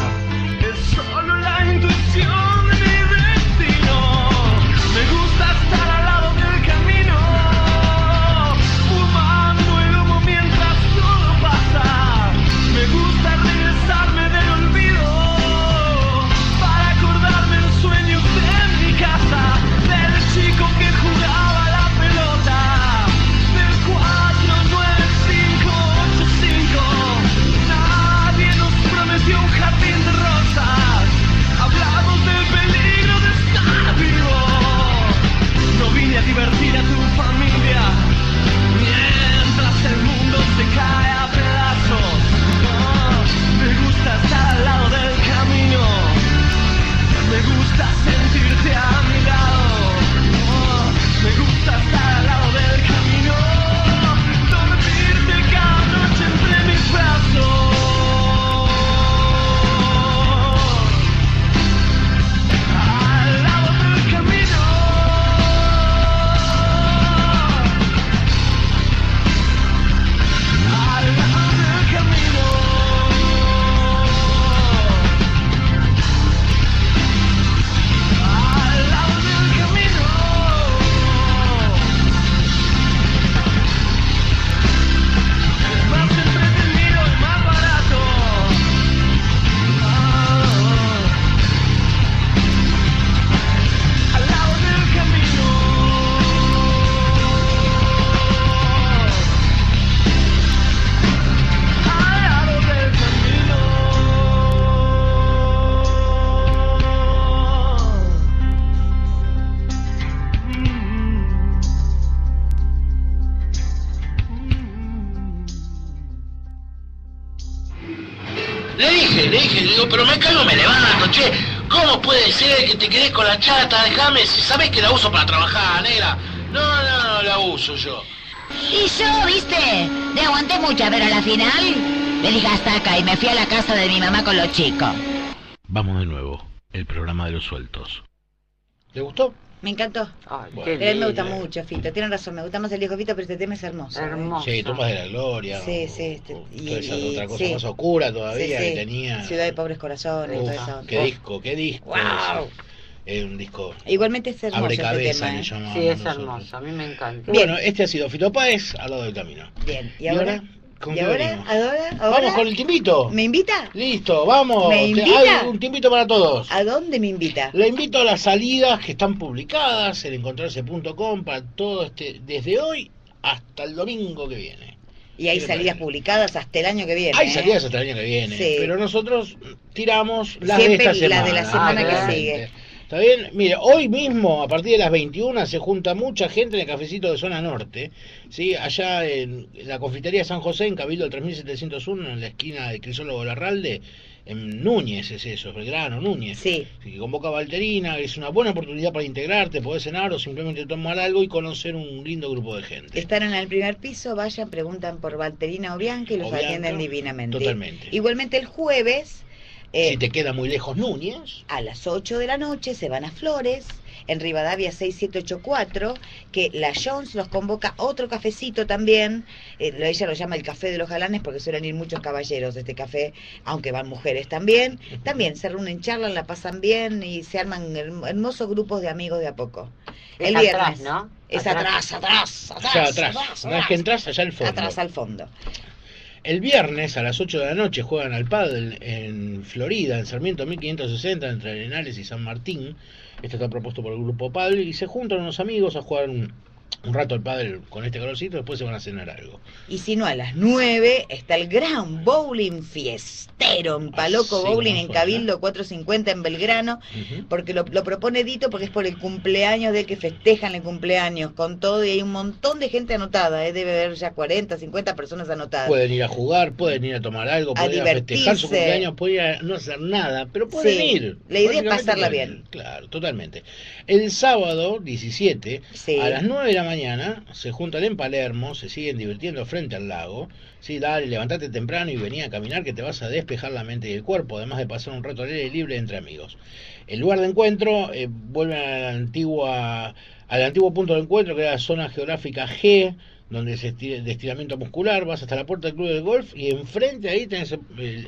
Speaker 2: ¿Cómo puede ser que te quedes con la chata? Déjame, si sabes que la uso para trabajar, negra. No, no, no la uso yo.
Speaker 7: Y yo, viste, te aguanté mucho, pero a la final le dije hasta acá y me fui a la casa de mi mamá con los chicos.
Speaker 1: Vamos de nuevo, el programa de los sueltos. ¿Te gustó?
Speaker 4: Me encantó.
Speaker 5: Ay,
Speaker 1: Bueno.
Speaker 5: qué
Speaker 4: Pero a mí me gusta mucho, Fito. Tienen razón, me gusta más el viejo Fito, pero este tema es hermoso. ¿eh?
Speaker 5: Hermoso.
Speaker 1: Sí, Tumbas de la Gloria.
Speaker 4: Sí,
Speaker 1: o-
Speaker 4: sí, este,
Speaker 1: o
Speaker 4: y-
Speaker 1: toda esa
Speaker 4: y-
Speaker 1: otra cosa
Speaker 4: sí.
Speaker 1: más oscura
Speaker 4: Sí,
Speaker 1: todavía
Speaker 4: sí.
Speaker 1: que tenía.
Speaker 4: Ciudad de Pobres Corazones
Speaker 1: Uf,
Speaker 4: toda esa onda.
Speaker 1: qué disco, qué disco.
Speaker 4: Wow.
Speaker 1: Es un disco.
Speaker 4: Igualmente es hermoso
Speaker 1: Abre
Speaker 4: este
Speaker 1: cabeza,
Speaker 4: tema.
Speaker 1: le
Speaker 4: ¿eh?
Speaker 5: Sí, es hermoso, a mí me encanta.
Speaker 4: Bien.
Speaker 1: Bueno, este ha sido Fito Páez al lado del camino.
Speaker 4: Bien, ¿y ahora?
Speaker 1: ¿Con
Speaker 4: ¿Y
Speaker 1: qué
Speaker 4: ahora?
Speaker 1: venimos?
Speaker 4: ¿Ahora? ¿Ahora?
Speaker 1: Vamos con el timbito.
Speaker 4: ¿Me invita?
Speaker 1: Listo, vamos.
Speaker 4: ¿Me invita?
Speaker 1: hay un timbito para todos.
Speaker 4: ¿A dónde me invita?
Speaker 1: Le invito a las salidas que están publicadas en encontrarse.com para todo este, desde hoy hasta el domingo que viene.
Speaker 4: Y hay
Speaker 1: ¿Qué te
Speaker 4: salidas publicadas hasta el año que viene.
Speaker 1: Hay
Speaker 4: ¿eh?
Speaker 1: salidas hasta el año que viene,
Speaker 4: Sí.
Speaker 1: pero nosotros tiramos las
Speaker 4: Siempre
Speaker 1: de esta
Speaker 4: las
Speaker 1: semana.
Speaker 4: de la semana
Speaker 5: que
Speaker 4: sigue.
Speaker 1: ¿Está bien? Mire, hoy mismo, a partir de las 21, se junta mucha gente en el cafecito de Zona Norte, ¿sí? allá en la confitería San José, en Cabildo 3701, en la esquina de Crisólogo Larralde, en Núñez es eso, Belgrano, Núñez.
Speaker 4: Sí.
Speaker 1: Que convoca a Valterina, es una buena oportunidad para integrarte, poder cenar o simplemente tomar algo y conocer un lindo grupo de gente.
Speaker 4: Están en el primer piso, vayan, preguntan por Valterina o Bianca y los
Speaker 1: O Bianca,
Speaker 4: atienden divinamente.
Speaker 1: totalmente.
Speaker 4: Igualmente el jueves, eh,
Speaker 1: Si te queda muy lejos Núñez,
Speaker 4: a las 8 de la noche, se van a Flores, en Rivadavia 6784, que la Jones los convoca a otro cafecito también. eh, ella lo llama el Café de los Galanes porque suelen ir muchos caballeros de este café, aunque van mujeres también. También se reúnen, charlan, la pasan bien y se arman herm- hermosos grupos de amigos de a poco.
Speaker 5: Es
Speaker 4: el
Speaker 5: atrás,
Speaker 4: viernes.
Speaker 5: ¿no?
Speaker 4: Es
Speaker 5: Atrás.
Speaker 4: atrás, atrás, atrás.
Speaker 1: atrás, una vez que entras allá al fondo.
Speaker 4: Atrás al fondo.
Speaker 1: El viernes a las 8 de la noche juegan al pádel en Florida, en Sarmiento 1560, entre Arenales y San Martín. Esto está propuesto por el grupo Pádel y se juntan unos amigos a jugar un, un rato al pádel con este calorcito, después se van a cenar algo.
Speaker 4: Y si no, a las 9 está el gran bowling fiestero en Paloco
Speaker 1: Así
Speaker 4: Bowling en. Cabildo 450 en Belgrano, porque lo, lo propone Dito porque es por el cumpleaños de que festejan el cumpleaños con todo y hay un montón de gente anotada, ¿eh? debe haber ya 40, 50 personas anotadas.
Speaker 1: Pueden ir a jugar, pueden ir a tomar algo,
Speaker 4: A
Speaker 1: pueden ir a festejar su
Speaker 4: divertirse.
Speaker 1: cumpleaños, pueden ir a no hacer nada, pero pueden
Speaker 4: Sí,
Speaker 1: ir.
Speaker 4: la idea es pasarla bien.
Speaker 1: Claro, totalmente. El sábado 17,
Speaker 4: Sí.
Speaker 1: a las 9 de la mañana, se juntan en Palermo, se siguen divirtiendo frente al lago. Sí, dale, levantate temprano y vení a caminar que te vas a despejar la mente y el cuerpo, además de pasar un rato libre entre amigos. El lugar de encuentro eh, vuelve a la antigua, al antiguo punto de encuentro que era la zona geográfica G, donde se esti- de estiramiento muscular, vas hasta la puerta del club de golf y enfrente ahí tenés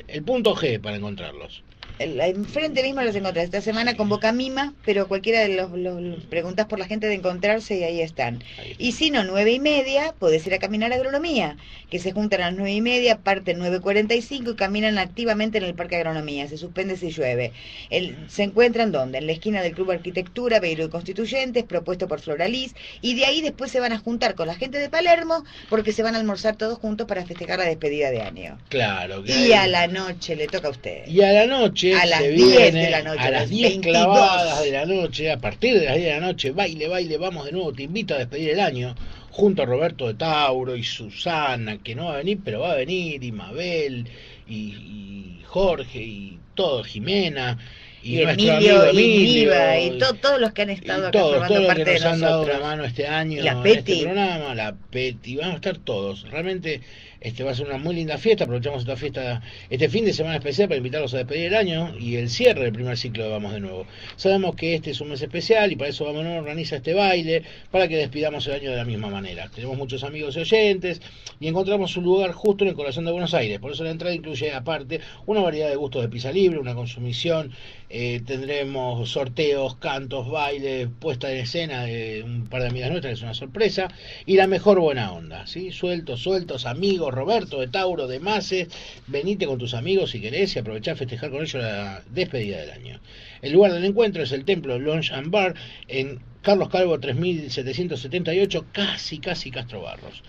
Speaker 1: el punto G para encontrarlos.
Speaker 4: Enfrente mismo los encontrás. Esta semana convoca Mima, pero cualquiera de los, los- los- preguntas por la gente de encontrarse y ahí están.
Speaker 1: Ahí está.
Speaker 4: Y si no, nueve y media, podés ir a caminar a agronomía, que se juntan a las nueve y media, parten 9.45 y caminan activamente en el Parque Agronomía. Se suspende si llueve. El- se encuentran donde? En la esquina del Club Arquitectura, Beiro y Constituyentes, propuesto por Floralis, y de ahí después se van a juntar con la gente de Palermo, porque se van a almorzar todos juntos para festejar la despedida de año.
Speaker 1: Claro. que
Speaker 4: Y a la noche le toca a usted.
Speaker 1: Y a la noche,
Speaker 4: A las
Speaker 1: se
Speaker 4: 10
Speaker 1: viene,
Speaker 4: de la noche,
Speaker 1: a las
Speaker 4: las
Speaker 1: 10
Speaker 4: 22.
Speaker 1: clavadas de la noche, a partir de las 10 de la noche, baile, baile, vamos de nuevo, te invito a despedir el año, junto a Roberto de Tauro y Susana, que no va a venir, pero va a venir, y Mabel, y, y Jorge, y todo, Jimena, y,
Speaker 4: Y,
Speaker 1: nuestro
Speaker 4: Emilio,
Speaker 1: amigo
Speaker 4: y
Speaker 1: Emilio,
Speaker 4: Niva, y to- todos los que han
Speaker 1: y
Speaker 4: estado acá
Speaker 1: todos,
Speaker 4: formando
Speaker 1: todos
Speaker 4: parte
Speaker 1: que
Speaker 4: de
Speaker 1: nos han dado
Speaker 4: nosotros.
Speaker 1: una mano este año
Speaker 4: La
Speaker 1: en
Speaker 4: Peti.
Speaker 1: este programa, la Peti, van a estar todos. Realmente este va a ser una muy linda fiesta, aprovechamos esta fiesta, este fin de semana especial para invitarlos a despedir el año y el cierre del primer ciclo de Vamos de Nuevo. Sabemos que este es un mes especial y para eso Vamos de Nuevo organiza este baile para que despidamos el año de la misma manera. Tenemos muchos amigos y oyentes y encontramos un lugar justo en el corazón de Buenos Aires. Por eso la entrada incluye aparte una variedad de gustos de pizza libre, una consumición, eh, tendremos sorteos, cantos, bailes, puesta en escena de un par de amigas nuestras, que es una sorpresa, y la mejor buena onda, ¿sí? Sueltos, sueltos, amigos, Roberto de Tauro, de Maces, venite con tus amigos si querés y aprovechá a festejar con ellos la despedida del año. El lugar del encuentro es el templo Lounge and Bar en Carlos Calvo 3778, casi, casi Castro Barros.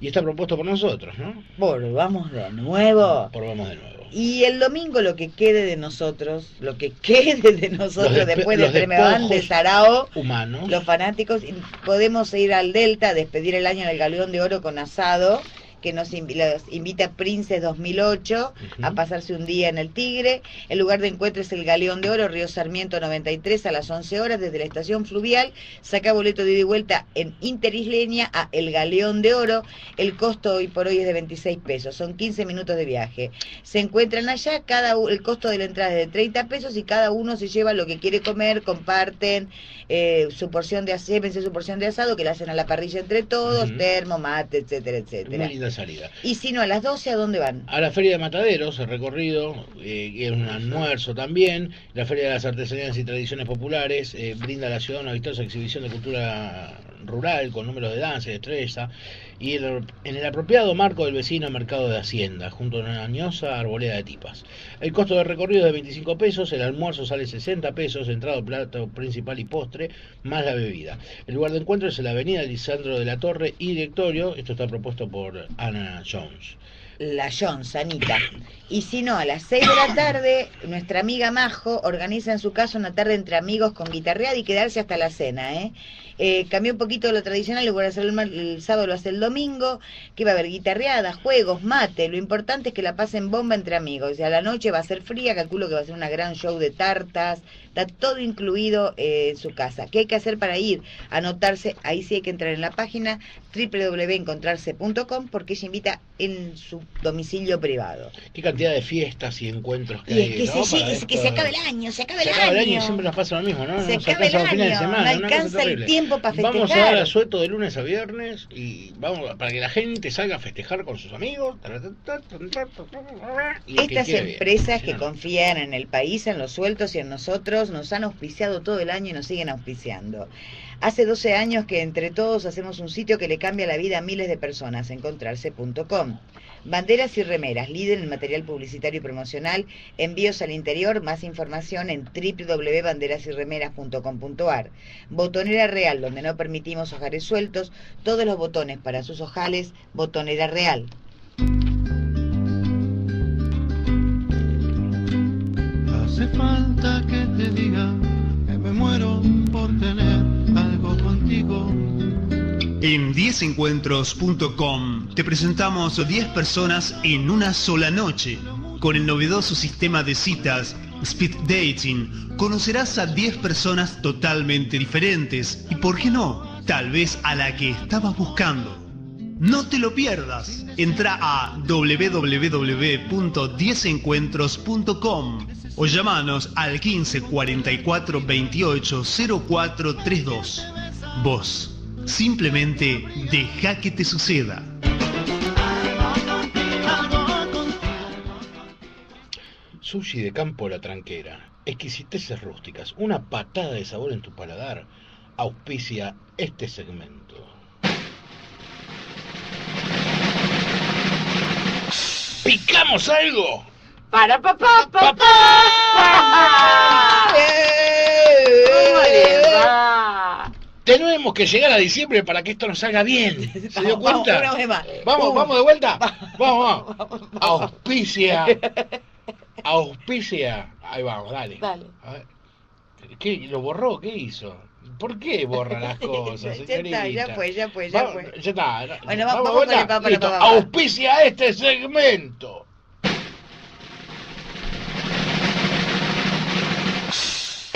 Speaker 1: Y está propuesto por nosotros, ¿no?
Speaker 4: Volvamos de nuevo.
Speaker 1: Por vamos de nuevo.
Speaker 4: Y el domingo lo que quede de nosotros, lo que quede de nosotros después del Tremebán de Sarao,
Speaker 1: Humanos.
Speaker 4: los fanáticos, podemos ir al Delta a despedir el año en el Galeón de Oro con asado que nos los invita Princes 2008 a
Speaker 1: Ujú.
Speaker 4: pasarse un día en el Tigre. El lugar de encuentro es el Galeón de Oro, Río Sarmiento 93 a las 11 horas desde la estación fluvial. Saca boleto de ida y vuelta en Interisleña a El Galeón de Oro. El costo hoy por hoy es de 26 pesos, son 15 minutos de viaje. Se encuentran allá, cada el costo de la entrada es de 30 pesos y cada uno se lleva lo que quiere comer, comparten eh, su porción de asado, su porción de asado que la hacen a la parrilla entre todos, termo, mate, etcétera,
Speaker 1: Muy salida.
Speaker 4: Y si no, a las 12, ¿a dónde van?
Speaker 1: A la Feria de Mataderos, el recorrido, eh, que es un almuerzo también. La Feria de las Artesanías y Tradiciones Populares eh, brinda a la ciudad una vistosa exhibición de cultura rural con números de danza y destreza. Y el- en el apropiado marco del vecino mercado de Hacienda, junto a una añosa arboleda de tipas. El costo del recorrido es de 25 pesos, el almuerzo sale 60 pesos, entrado, plato principal y postre, más la bebida. El lugar de encuentro es en la avenida Lisandro de la Torre y directorio. Esto está propuesto por Ana Jones.
Speaker 4: La Jones, Anita. Y si no, a las 6 de la tarde, nuestra amiga Majo organiza en su casa una tarde entre amigos con guitarreada y quedarse hasta la cena, ¿eh? Eh, cambió un poquito lo tradicional, lo voy a hacer el, sábado, lo hace el domingo, que va a haber guitarreada, juegos, mate, lo importante es que la pasen bomba entre amigos, y a la noche va a ser fría, calculo que va a ser una gran show de tartas, está todo incluido eh, en su casa. ¿Qué hay que hacer para ir? Anotarse, ahí sí hay que entrar en la página www.encontrarse.com porque ella invita en su domicilio privado.
Speaker 1: Qué cantidad de fiestas y encuentros que
Speaker 4: Y
Speaker 1: hay.
Speaker 4: es que,
Speaker 1: ¿no?
Speaker 4: se, es que se acaba el año, se acaba el año.
Speaker 1: el año y siempre nos pasa lo mismo, ¿no?
Speaker 4: Se acaba el
Speaker 1: de
Speaker 4: año,
Speaker 1: semana,
Speaker 4: no alcanza el
Speaker 1: terrible.
Speaker 4: Tiempo para
Speaker 1: Vamos a
Speaker 4: festejar.
Speaker 1: dar asueto de lunes a viernes y vamos para que la gente salga a festejar con sus amigos. Que
Speaker 4: Estas
Speaker 1: bien.
Speaker 4: empresas que confían en el país, en los sueltos y en nosotros, nos han auspiciado todo el año y nos siguen auspiciando. Hace 12 años que entre todos hacemos un sitio que le cambia la vida a miles de personas, encontrarse.com. Banderas y remeras, líder en material publicitario y promocional, envíos al interior, más información en www.banderasyremeras.com.ar. Botonera Real, donde no permitimos ojares sueltos, todos los botones para sus ojales, Botonera Real.
Speaker 9: Hace falta que te diga que me muero por tener
Speaker 10: En 10encuentros.com te presentamos 10 personas en una sola noche. Con el novedoso sistema de citas Speed Dating, conocerás a 10 personas totalmente diferentes y, ¿por qué no? Tal vez a la que estabas buscando. No te lo pierdas. Entra a www.10encuentros.com o llamanos al 15 44 28 04 32. Vos, simplemente deja que te suceda.
Speaker 1: Sushi de campo La Tranquera, exquisiteces rústicas, una patada de sabor en tu paladar, auspicia este segmento. ¿Picamos algo?
Speaker 5: Para papá, papá. ¿Cómo le va?
Speaker 1: Tenemos que llegar a diciembre para que esto nos salga bien. ¿Se dio
Speaker 4: Vamos,
Speaker 1: cuenta? Vamos,
Speaker 4: Uh.
Speaker 1: vamos de vuelta. Vamos, vamos. Auspicia. Auspicia. Ahí vamos, dale.
Speaker 4: Dale.
Speaker 1: A ver. ¿Qué? ¿Lo borró? ¿Qué hizo? ¿Por qué borra las cosas,
Speaker 4: Ya está,
Speaker 1: señorita?
Speaker 4: ya fue, ya fue, ya
Speaker 1: Vamos,
Speaker 4: fue.
Speaker 1: Ya está.
Speaker 4: Bueno, va-
Speaker 1: Vamos,
Speaker 4: vamos pa, para,
Speaker 1: Listo.
Speaker 4: pa, pa, pa.
Speaker 1: Auspicia este segmento.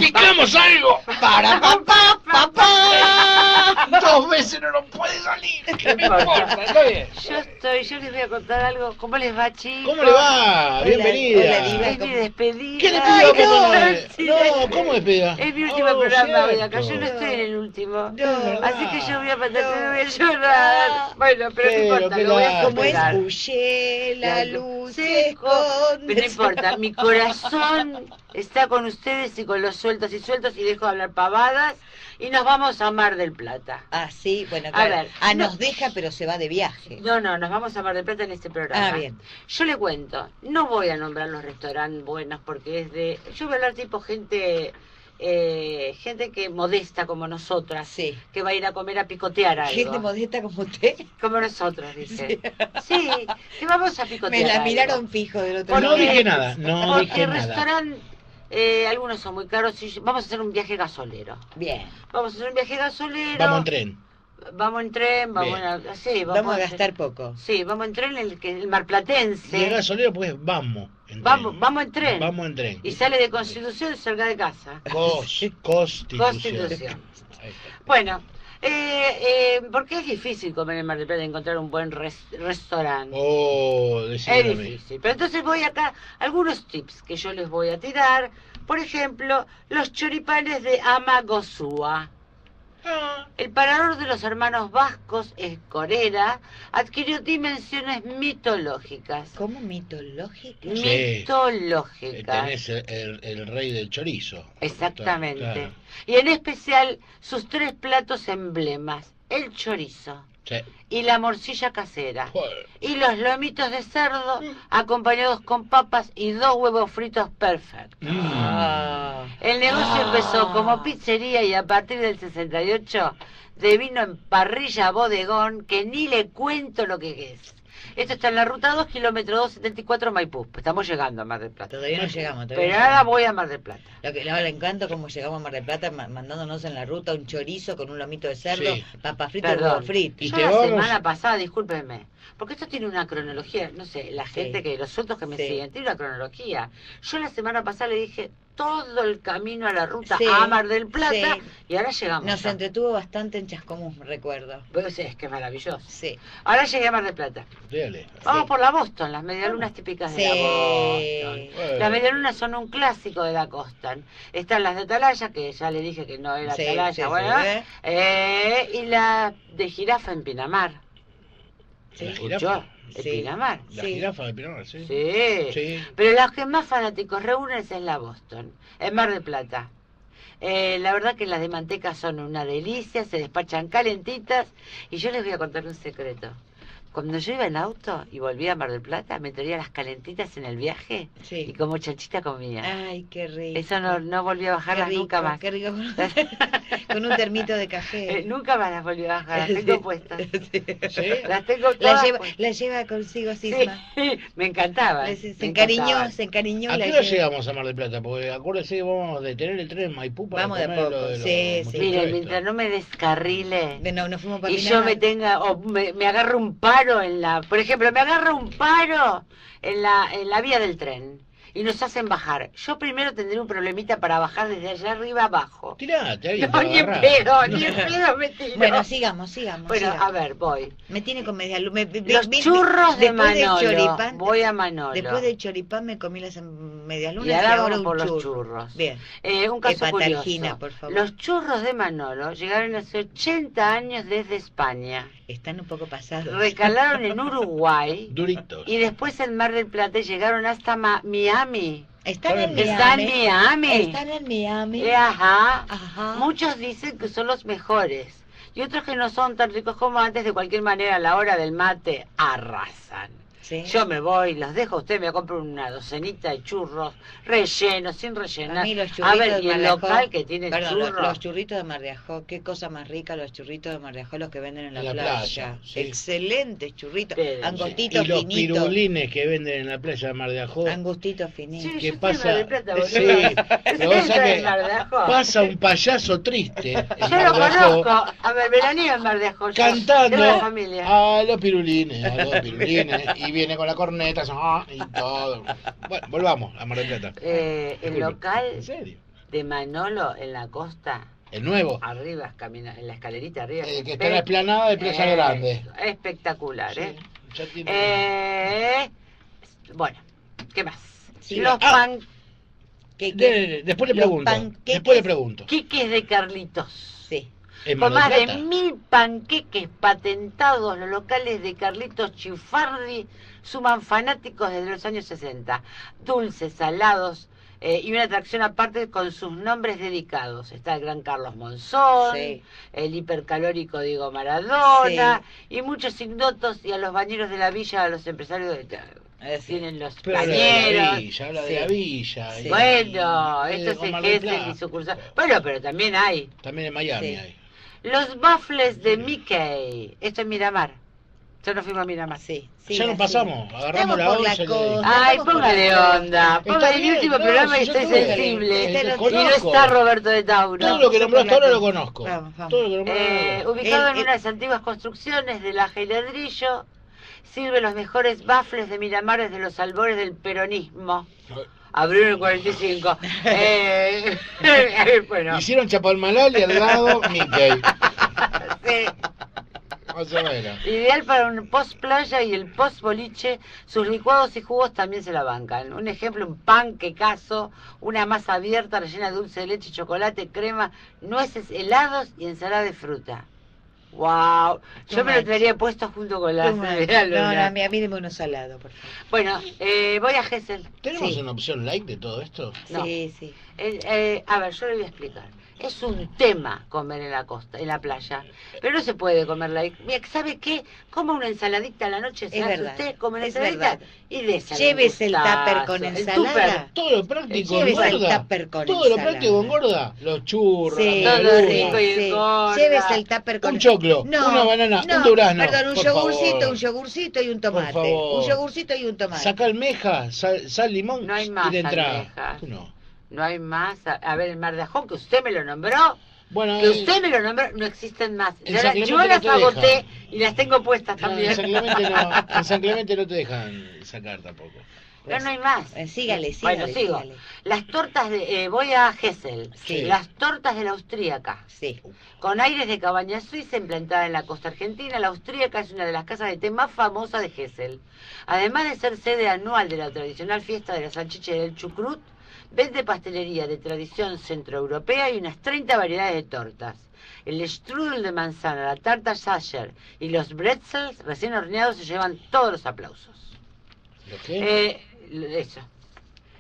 Speaker 1: ¡Picamos algo!
Speaker 4: Para papá, papá.
Speaker 1: Dos veces no nos puede salir. ¿Qué me importa? Está bien.
Speaker 5: Yo estoy, yo les voy a contar algo. ¿Cómo les va, chicos?
Speaker 1: ¿Cómo le va? Bienvenida.
Speaker 5: Es mi despedida.
Speaker 1: ¿Qué le
Speaker 4: Ay, no.
Speaker 1: no, ¿cómo despedida?
Speaker 5: Es mi último
Speaker 1: Oh,
Speaker 5: programa hoy acá. Yo no estoy en el último.
Speaker 4: No.
Speaker 5: Así que yo voy a mandar,
Speaker 4: No.
Speaker 5: voy a llorar. Bueno, pero,
Speaker 1: Pero,
Speaker 5: no importa, lo voy a.
Speaker 4: Como es huye, la
Speaker 5: La
Speaker 4: luz
Speaker 5: se
Speaker 4: esconde.
Speaker 5: Pero no importa, mi corazón está con ustedes y con los sueltos y sueltos y dejo de hablar pavadas y nos vamos a Mar del Plata.
Speaker 4: Ah, sí, bueno,
Speaker 5: A
Speaker 4: claro.
Speaker 5: ver,
Speaker 4: ah,
Speaker 5: no.
Speaker 4: nos deja, pero se va de viaje.
Speaker 5: No, no, nos vamos a Mar del Plata en este programa.
Speaker 4: Ah, bien.
Speaker 5: Yo le cuento, no voy a nombrar los restaurantes buenos porque es de... Yo voy a hablar tipo gente... eh, gente que modesta como nosotras,
Speaker 4: Sí.
Speaker 5: que va a ir a comer a picotear algo.
Speaker 4: Gente modesta como usted.
Speaker 5: como nosotros, dice. Sí, que vamos a picotear.
Speaker 4: Me la
Speaker 5: algo.
Speaker 4: miraron fijo del otro
Speaker 5: Porque-
Speaker 1: No dije nada, no
Speaker 5: Porque
Speaker 1: dije
Speaker 5: el
Speaker 1: nada.
Speaker 5: restaurante, eh, algunos son muy caros. y Vamos a hacer un viaje gasolero.
Speaker 4: Bien.
Speaker 5: Vamos a hacer un viaje gasolero.
Speaker 1: Vamos en tren.
Speaker 5: Vamos en tren, vamos a... Sí, vamos,
Speaker 4: Vamos a
Speaker 5: en-
Speaker 4: gastar poco.
Speaker 5: Sí, vamos en tren, el, que- el
Speaker 1: Y el
Speaker 5: marplatense.
Speaker 1: gasolero, pues vamos. en
Speaker 5: Vamos,
Speaker 1: tren.
Speaker 5: vamos en tren.
Speaker 1: Vamos en tren.
Speaker 5: Y sale de Constitución y salga de casa.
Speaker 1: Cos- Constitución.
Speaker 5: Constitución. Bueno, eh, eh, porque es difícil comer en Mar del Plata, encontrar un buen res- restaurante.
Speaker 1: Oh,
Speaker 5: Es difícil. Pero entonces voy acá, algunos tips que yo les voy a tirar. Por ejemplo, los choripanes de Amagosúa. El parador de los hermanos vascos, Escorera, adquirió dimensiones mitológicas.
Speaker 4: ¿Cómo mitológica?
Speaker 1: Sí.
Speaker 5: Mitológicas.
Speaker 1: tenés el, el- el rey del chorizo.
Speaker 5: Exactamente.
Speaker 1: Claro.
Speaker 5: Y en especial sus tres platos emblemas, el chorizo
Speaker 1: Sí.
Speaker 5: y la morcilla casera.
Speaker 1: Joder.
Speaker 5: Y los lomitos de cerdo acompañados con papas y dos huevos fritos perfectos.
Speaker 1: Mm.
Speaker 4: Ah.
Speaker 5: El negocio empezó como pizzería y a partir del 68 devino en parrilla bodegón que ni le cuento lo que es. Esto está en la ruta 2, kilómetro 274 Maipú. Estamos llegando a Mar del Plata.
Speaker 4: Todavía no llegamos. todavía
Speaker 5: Pero
Speaker 4: no
Speaker 5: ahora
Speaker 4: llegamos.
Speaker 5: voy a Mar del Plata.
Speaker 4: Lo que le encanta como llegamos a Mar del Plata ma- mandándonos en la ruta un chorizo con un lomito de cerdo,
Speaker 1: Sí.
Speaker 4: papas fritas y
Speaker 5: Perdón.
Speaker 4: fritos.
Speaker 1: Y
Speaker 5: Yo
Speaker 1: te
Speaker 5: la
Speaker 1: vamos-
Speaker 5: semana pasada, discúlpenme, porque esto tiene una cronología, no sé, la
Speaker 4: Sí.
Speaker 5: gente que, los sueltos que me
Speaker 4: Sí.
Speaker 5: siguen, tiene una cronología. Yo la semana pasada le dije todo el camino a la ruta
Speaker 4: Sí,
Speaker 5: a Mar del Plata
Speaker 4: sí.
Speaker 5: y ahora llegamos.
Speaker 4: Nos
Speaker 5: ya.
Speaker 4: entretuvo bastante en Chascomús, recuerdo.
Speaker 5: Pues es que es maravilloso.
Speaker 4: Sí.
Speaker 5: Ahora llegué a Mar del Plata.
Speaker 1: Dale.
Speaker 5: Vamos
Speaker 4: Sí.
Speaker 5: por la Boston, las medialunas típicas de la Boston.
Speaker 1: Bueno.
Speaker 5: Las medialunas son un clásico de la costa. Están las de Atalaya, que ya le dije que no era
Speaker 4: Sí,
Speaker 5: Atalaya, bueno.
Speaker 4: ¿eh?
Speaker 5: eh, y la de jirafa en Pinamar.
Speaker 4: Sí.
Speaker 1: La.
Speaker 4: Sí.
Speaker 5: Pinamar.
Speaker 1: La
Speaker 4: Sí.
Speaker 1: jirafa de Pinamar, sí.
Speaker 5: Sí.
Speaker 1: Sí.
Speaker 5: Pero los que más fanáticos reúnen es en la Boston, en Mar del Plata. Eh, la verdad que las de manteca son una delicia, se despachan calentitas y yo les voy a contar un secreto. Cuando yo iba en auto y volvía a Mar del Plata, me traía las calentitas en el viaje y como chanchita comía.
Speaker 4: Ay, qué rico.
Speaker 5: Eso no, no volví a bajarlas
Speaker 4: rico,
Speaker 5: nunca más.
Speaker 4: Qué rico. Con un termito de
Speaker 5: Eh,
Speaker 4: café.
Speaker 5: nunca más las volví a bajar, las tengo puestas.
Speaker 1: ¿Sí?
Speaker 5: Las tengo
Speaker 4: La
Speaker 5: todas
Speaker 4: lleva,
Speaker 5: puestas.
Speaker 4: la lleva consigo
Speaker 5: Sí,
Speaker 4: Sisma.
Speaker 5: me encantaba.
Speaker 4: Le- Se encariñó, se encariñó.
Speaker 1: ¿A
Speaker 4: la
Speaker 1: qué hora
Speaker 4: lleva.
Speaker 1: llegamos a Mar del Plata? Porque acuérdese que vamos a detener el tren en Maipú para
Speaker 4: Vamos de a
Speaker 1: lo
Speaker 4: poco,
Speaker 1: de los
Speaker 4: sí, sí.
Speaker 1: muchachos
Speaker 5: Mire, mientras no me descarrile
Speaker 4: De- No, no fuimos para
Speaker 5: y yo me tenga, o me, me agarro un en la, por ejemplo, me agarro un paro en la, en la vía del tren y nos hacen bajar. Yo primero tendré un problemita para bajar desde allá arriba abajo.
Speaker 1: Tirate, alguien
Speaker 5: No, ni en pedo, ni en pedo me tiro.
Speaker 4: Bueno, sigamos, sigamos.
Speaker 5: Bueno,
Speaker 4: sigamos.
Speaker 5: a ver, voy.
Speaker 4: Me tiene con media luz. Me- me-
Speaker 5: Los
Speaker 4: me-
Speaker 5: churros de Manolo.
Speaker 4: choripán-
Speaker 5: voy a Manolo.
Speaker 4: Después del choripán me comí las em, medias lunas
Speaker 5: y ahora
Speaker 4: un
Speaker 5: por los
Speaker 4: churro.
Speaker 5: churros.
Speaker 4: Bien.
Speaker 5: Eh, un caso curioso.
Speaker 4: por favor.
Speaker 5: Los churros de Manolo llegaron hace 80 años desde España.
Speaker 4: Están un poco pasados.
Speaker 5: Recalaron en Uruguay
Speaker 1: Duritos.
Speaker 5: y después en Mar del Plata llegaron hasta Ma- Miami.
Speaker 4: Están en
Speaker 5: Están en
Speaker 4: Miami.
Speaker 5: Miami.
Speaker 4: Están en Miami.
Speaker 5: Eh, ajá.
Speaker 4: Ajá.
Speaker 5: Muchos dicen que son los mejores y otros que no son tan ricos como antes. De cualquier manera, a la hora del mate arrasan.
Speaker 4: Sí.
Speaker 5: Yo me voy, los dejo a usted, me compro una docenita de churros, rellenos, sin
Speaker 4: A
Speaker 5: rellenar.
Speaker 4: mí los
Speaker 5: A
Speaker 4: churritos
Speaker 5: ver,
Speaker 4: de
Speaker 5: y el
Speaker 4: de
Speaker 5: local que tiene
Speaker 4: Perdón, los-
Speaker 5: churros.
Speaker 4: los churritos de Mar de Ajó, qué cosa más rica los churritos de Mar de Ajó, los que venden en la,
Speaker 1: la
Speaker 4: playa.
Speaker 1: playa, sí.
Speaker 4: Excelentes churritos,
Speaker 5: Pero,
Speaker 4: angostitos
Speaker 1: Y los
Speaker 4: finitos.
Speaker 1: pirulines que venden en la playa de Mar de Ajó.
Speaker 4: Angostitos finitos.
Speaker 5: Sí,
Speaker 1: ¿Qué pasa?
Speaker 5: Del Plata.
Speaker 1: Sí, pasa
Speaker 5: de
Speaker 1: un payaso triste
Speaker 5: Yo lo
Speaker 1: de
Speaker 5: conozco. A ver, veraneo en Mar de Ajó. yo.
Speaker 1: cantando a los pirulines, a los pirulines, y viene con la corneta ah, y todo. Bueno, volvamos a Mar del Plata.
Speaker 5: Eh, el local
Speaker 1: ¿En serio?
Speaker 5: de Manolo en la costa,
Speaker 1: El nuevo,
Speaker 5: arriba, camina, en la escalerita arriba.
Speaker 1: el que está en la esplanada de Playa
Speaker 5: Eh,
Speaker 1: Grande.
Speaker 5: Espectacular,
Speaker 1: Sí,
Speaker 5: ¿eh?
Speaker 1: ya tiene-
Speaker 5: Eh, Bueno, ¿qué más?
Speaker 4: Sí.
Speaker 5: Los
Speaker 1: Ah.
Speaker 4: ¿Qué, qué?
Speaker 1: de- de- después le pregunto. Después le pregunto.
Speaker 5: de Carlitos.
Speaker 4: Sí.
Speaker 1: ¿En
Speaker 5: Con más de mil panqueques patentados, los locales de Carlitos Chifardi suman fanáticos desde los años 60. Dulces, salados eh, y una atracción aparte con sus nombres dedicados. Está el gran Carlos Monzón,
Speaker 4: Sí.
Speaker 5: el hipercalórico Diego Maradona y muchos ignotos y a los bañeros de la villa, a los empresarios de...
Speaker 4: Eh, sí.
Speaker 5: Tienen los
Speaker 1: Pero habla de la
Speaker 5: bañeros.
Speaker 1: villa, habla
Speaker 4: Sí.
Speaker 1: de la villa.
Speaker 4: Sí.
Speaker 1: y-
Speaker 5: Bueno,
Speaker 1: y-
Speaker 5: esto es Gesell y sucursal. Bueno, pero también hay
Speaker 1: También en Miami
Speaker 4: Sí.
Speaker 1: hay.
Speaker 5: Los baffles de Mickey. Esto es Miramar. Ya nos fuimos a Miramar.
Speaker 4: Sí,
Speaker 1: ya nos pasamos, agarramos la
Speaker 4: la
Speaker 1: once.
Speaker 4: costa.
Speaker 5: Ay, póngale
Speaker 4: la
Speaker 5: onda. Ponga el último
Speaker 1: no,
Speaker 5: programa
Speaker 1: si
Speaker 5: y
Speaker 1: yo
Speaker 5: estoy sensible.
Speaker 1: Este
Speaker 5: Y no está Roberto de Tauro.
Speaker 1: Todo lo que
Speaker 4: yo la
Speaker 1: ahora lo conozco.
Speaker 4: Vamos, vamos.
Speaker 1: Todo lo que lo
Speaker 5: Eh,
Speaker 1: conozco.
Speaker 5: ubicado
Speaker 4: El-
Speaker 5: en unas antiguas construcciones de y ladrillo, sirve los mejores bafles de Miramar desde los albores del peronismo. Abrió en el 45. Eh, bueno,
Speaker 1: Hicieron Chapalmalal y al lado Mickey.
Speaker 5: sí.
Speaker 1: Más o menos.
Speaker 5: Ideal para un post playa y el post boliche, sus licuados y jugos también se la bancan. Un ejemplo, un pan, queso, una masa abierta rellena de dulce de leche, chocolate, crema, nueces, helados y ensalada de fruta. ¡Wow! Yo me lo traería puesto junto con la
Speaker 4: No, no, a mí, deme uno salado, por favor.
Speaker 5: Bueno, eh, voy a Gessel.
Speaker 1: ¿Tenemos
Speaker 4: Sí.
Speaker 1: una opción like de todo esto?
Speaker 5: No.
Speaker 4: Sí, sí.
Speaker 5: Eh, eh, a ver, yo le voy a explicar. Es un tema comer en la costa, en la playa. Pero no se puede comerla ¿sabe qué? Coma una ensaladita a la noche, se
Speaker 4: Es
Speaker 5: hace
Speaker 4: verdad,
Speaker 5: usted, come una
Speaker 4: es
Speaker 5: ensaladita
Speaker 4: verdad.
Speaker 5: y de
Speaker 4: Llévese el tupper con ensalada.
Speaker 1: Todo lo práctico
Speaker 4: Llévese el
Speaker 1: engorda.
Speaker 4: tupper con
Speaker 1: Todo lo práctico engorda. Los churros,
Speaker 4: Sí,
Speaker 1: la
Speaker 5: Todo rico y
Speaker 4: sí.
Speaker 5: engorda.
Speaker 4: Llévese el tupper con
Speaker 1: Un choclo, una banana, un durazno,
Speaker 4: Perdón, un yogurcito,
Speaker 1: favor.
Speaker 4: un yogurcito y un tomate.
Speaker 1: favor.
Speaker 4: Un yogurcito y un tomate.
Speaker 1: Saca almeja, sal, sal, limón
Speaker 5: No hay
Speaker 1: y
Speaker 5: más
Speaker 1: de entrada. No.
Speaker 5: No hay más. A, a ver, el Mar de Ajón, que usted me lo nombró.
Speaker 1: Bueno,
Speaker 5: Que usted me lo nombró, no existen más. Yo,
Speaker 1: San
Speaker 5: la-
Speaker 1: Clemente
Speaker 5: yo
Speaker 1: no
Speaker 5: las agoté y las tengo puestas
Speaker 1: no,
Speaker 5: también.
Speaker 1: en, San Clemente no, en San Clemente no te dejan sacar tampoco.
Speaker 5: Pero no hay más.
Speaker 4: Sígale, sígale,
Speaker 5: Bueno, sigo.
Speaker 4: sígale.
Speaker 5: Las tortas de... eh, voy a Gessel.
Speaker 4: Sí.
Speaker 5: Las tortas de la austríaca.
Speaker 4: Sí.
Speaker 5: Con aires de cabaña suiza implantada en la costa argentina, la austríaca es una de las casas de té más famosas de Gessel. Además de ser sede anual de la tradicional fiesta de la salchicha y del chucrut, vende pastelería de tradición centroeuropea y unas 30 variedades de tortas. El strudel de manzana, la tarta Sacher y los bretzels recién horneados se llevan todos los aplausos.
Speaker 1: ¿Lo qué?
Speaker 5: Eh, eso.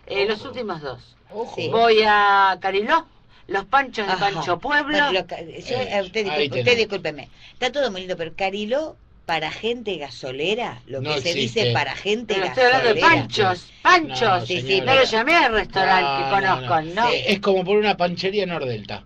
Speaker 5: Eh, los últimos dos.
Speaker 1: Ojo.
Speaker 4: sí.
Speaker 5: Voy a Cariló, los panchos de
Speaker 4: Ajá.
Speaker 5: Pancho Pueblo.
Speaker 4: Bueno, lo yo- eh, usted discúlpeme. Está todo muy lindo, pero Cariló para gente gasolera, lo que se
Speaker 1: existe.
Speaker 4: dice para gente
Speaker 5: Pero estoy hablando de
Speaker 4: gasolera.
Speaker 5: panchos, panchos.
Speaker 1: No,
Speaker 4: Sí, sí.
Speaker 5: No lo llamé al restaurante
Speaker 1: No,
Speaker 5: que
Speaker 1: no,
Speaker 5: conozco,
Speaker 1: no.
Speaker 5: ¿no?
Speaker 1: Es como por una panchería en Nordelta.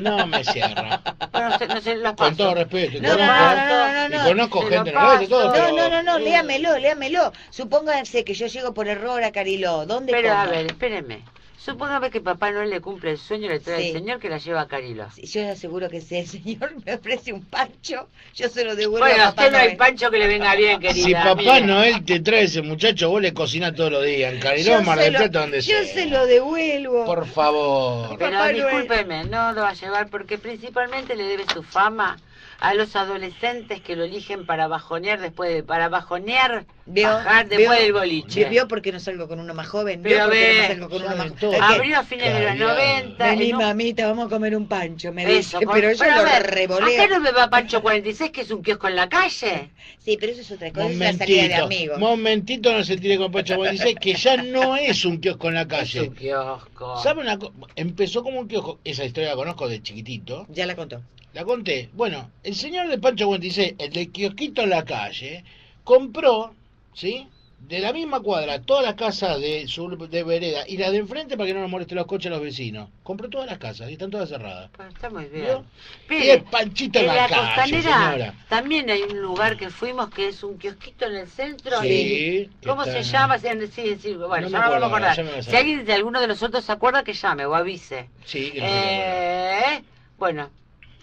Speaker 1: No me cierra.
Speaker 5: Bueno, los
Speaker 1: Con todo respeto.
Speaker 4: No, no,
Speaker 1: conozco,
Speaker 4: no, no, no, no,
Speaker 1: y
Speaker 4: no.
Speaker 1: conozco
Speaker 5: Se
Speaker 1: gente Nordelta todo.
Speaker 4: No,
Speaker 1: pero-
Speaker 4: no, no, no, léamelo, léamelo. Supóngase que yo llego por error a Cariló. ¿Dónde
Speaker 5: Pero a ver, espéreme. Supóngame que Papá Noel le cumple el sueño y le trae
Speaker 4: Sí.
Speaker 5: el señor que la lleva a Carilo.
Speaker 4: Yo le aseguro que si el señor me ofrece un pancho, yo se lo devuelvo
Speaker 5: Bueno,
Speaker 4: a papá
Speaker 5: usted no hay pancho que le venga bien, querida.
Speaker 1: Si papá
Speaker 5: mire.
Speaker 1: Noel te trae ese muchacho, vos le cocinás todos los días. En Cariló,
Speaker 4: Yo
Speaker 1: Mar del Plata, donde
Speaker 4: Yo
Speaker 1: sea.
Speaker 4: se lo devuelvo.
Speaker 1: Por favor.
Speaker 5: Pero
Speaker 4: Papá Noel.
Speaker 5: discúlpeme, no lo va a llevar porque principalmente le debe su fama a los adolescentes que lo eligen para bajonear después de, para bajonear,
Speaker 4: ¿Vio?
Speaker 5: bajar después
Speaker 4: ¿Vio?
Speaker 5: del boliche.
Speaker 4: ¿Vio por qué no salgo con uno más joven? ¿Vio
Speaker 5: Pero
Speaker 4: por qué
Speaker 5: ve,
Speaker 4: no salgo con uno más joven?
Speaker 5: Abrió a fines de los
Speaker 1: Caviar.
Speaker 5: 90.
Speaker 4: Vení,
Speaker 5: un-
Speaker 4: mamita, vamos a comer un pancho, me
Speaker 5: Eso,
Speaker 4: dice.
Speaker 5: con-
Speaker 4: Pero yo
Speaker 5: a
Speaker 4: lo revoleo.
Speaker 5: ¿Acá no me va Pancho 46, que es un kiosco en la calle?
Speaker 4: Sí, pero eso es otra cosa, es una salida de
Speaker 1: Momentito,
Speaker 4: amigos.
Speaker 1: momentito no se tire con Pacho dice que ya no es un kiosco en la
Speaker 5: Es
Speaker 1: calle.
Speaker 5: un kiosco.
Speaker 1: ¿Sabe una cosa? Empezó como un kiosco, esa historia la conozco de chiquitito,
Speaker 4: Ya la contó.
Speaker 1: La conté. Bueno, el señor de Pancho 26, el del kiosquito en la calle, compró, ¿sí? De la misma cuadra, todas las casas de su de vereda y las de enfrente para que no nos molesten los coches a los vecinos. Compró todas las casas y están todas cerradas.
Speaker 5: Pues está muy bien.
Speaker 1: Y es Panchito en
Speaker 5: en
Speaker 1: la,
Speaker 5: la
Speaker 1: calle, señora.
Speaker 5: también hay un lugar que fuimos que es un kiosquito en el centro.
Speaker 1: Sí,
Speaker 5: y- ¿Cómo se
Speaker 1: en-
Speaker 5: llama? Sí, sí, bueno,
Speaker 1: No
Speaker 5: ya
Speaker 1: me
Speaker 5: no vamos a acordar.
Speaker 1: me a
Speaker 5: Si alguien de alguno de los otros se acuerda, que llame o avise.
Speaker 1: Sí, que.
Speaker 5: Eh, bueno,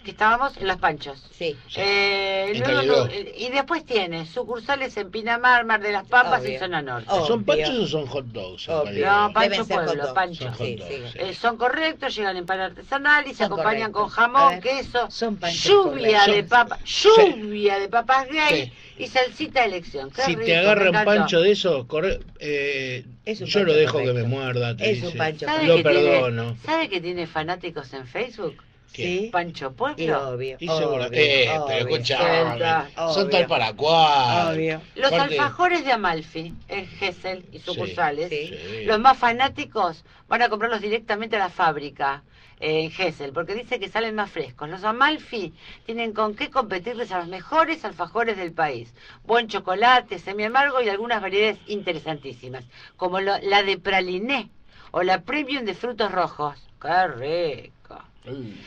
Speaker 5: que estábamos en Los Panchos.
Speaker 4: Sí.
Speaker 5: Eh, luego tu- y después tiene sucursales en Pinamar, Mar de las Pampas y. Zona Norte.
Speaker 1: ¿Son panchos o son hot dogs?
Speaker 5: No, Pancho Pueblo,
Speaker 4: hot dogs.
Speaker 5: Pancho.
Speaker 1: Son hot
Speaker 4: Sí,
Speaker 1: dogs,
Speaker 4: sí.
Speaker 1: sí.
Speaker 5: Eh, son correctos, llegan en pan artesanal y se
Speaker 4: Son
Speaker 5: acompañan con
Speaker 4: correctos.
Speaker 5: Jamón,
Speaker 4: ver,
Speaker 5: queso,
Speaker 4: son panchos
Speaker 5: lluvia de papas, lluvia de papas gay y salsita de elección. Qué
Speaker 1: Si
Speaker 5: rico,
Speaker 1: te agarra un pancho de esos, corre, eh,
Speaker 4: Es un
Speaker 1: yo lo dejo que me muerda. te
Speaker 4: Es un pancho
Speaker 5: ¿Sabe
Speaker 1: Lo
Speaker 5: tiene-
Speaker 1: perdono.
Speaker 5: ¿Sabe que tiene fanáticos en Facebook?
Speaker 4: Sí.
Speaker 5: Pancho
Speaker 4: Y
Speaker 5: Pueblo.
Speaker 4: obvio.
Speaker 1: Y seguro,
Speaker 4: obvio,
Speaker 1: eh,
Speaker 4: obvio.
Speaker 1: pero escuchame, son
Speaker 4: Obvio.
Speaker 1: tal para cual.
Speaker 4: Obvio.
Speaker 5: Los
Speaker 1: Aparte-
Speaker 5: alfajores de Amalfi, en Gessel y sucursales,
Speaker 4: Sí.
Speaker 1: Sí.
Speaker 5: los más fanáticos van a comprarlos directamente a la fábrica eh, en Gessel, porque dice que salen más frescos. Los Amalfi tienen con qué competirles a los mejores alfajores del país. Buen chocolate, semi amargo y algunas variedades interesantísimas, como lo- la de praliné o la premium de frutos rojos. ¡Qué rico!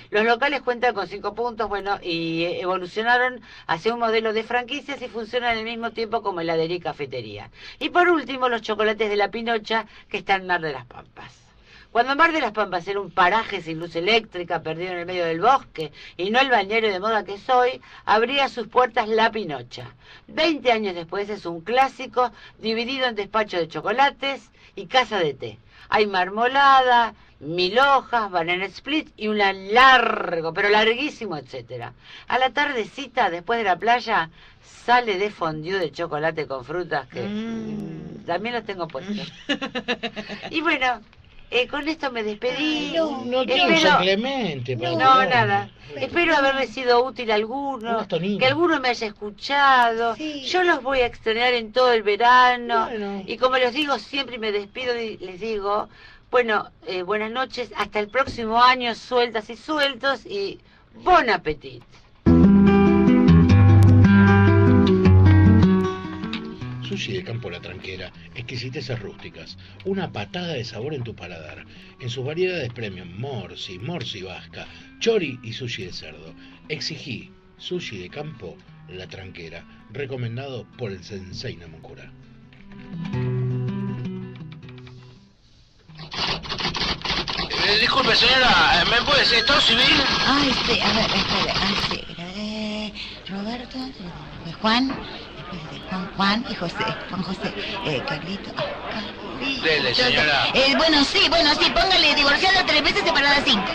Speaker 5: Los locales cuentan con cinco puntos, bueno, y eh, evolucionaron hacia un modelo de franquicias y funcionan al mismo tiempo como heladería y cafetería. Y por último, los chocolates de la Pinocha, que está en Mar de las Pampas. Cuando Mar de las Pampas era un paraje sin luz eléctrica, perdido en el medio del bosque, y no el bañero de moda que soy, abría sus puertas La Pinocha. Veinte años después es un clásico dividido en despacho de chocolates y casa de té. Hay marmolada, mil hojas, banana split y un largo, pero larguísimo, etcétera. A la tardecita, después de la playa, sale de fondue de chocolate con frutas que
Speaker 1: Mm.
Speaker 5: también los tengo puestos. y bueno, eh, con esto me despedí.
Speaker 11: No un
Speaker 5: Espero-
Speaker 11: Clemente.
Speaker 5: no,
Speaker 11: tirar.
Speaker 5: nada. Espero haberle sido útil a alguno, que alguno me haya escuchado. Yo los voy a extrañar en todo el verano. Y como les digo, siempre me despido y les digo, bueno, eh, buenas noches, hasta el próximo año, sueltas y sueltos y bon appetit.
Speaker 11: Sushi de campo La Tranquera, exquisiteces rústicas, una patada de sabor en tu paladar, en sus variedades premium, morsi, morsi vasca, chori y sushi de cerdo. Exigí sushi de campo La Tranquera, recomendado por el Sensei Namukura.
Speaker 12: Eh, disculpe, señora, ¿me puede decir estado civil?
Speaker 4: Ay, sí, a ver, espera, ay, sí, eh, Roberto, eh, Juan, Juan, Juan y José, Juan José, eh, Carlito, ah, Carlito.
Speaker 12: Dele, señora.
Speaker 4: Eh, bueno, sí, bueno, sí, póngale divorciada tres veces separada cinco.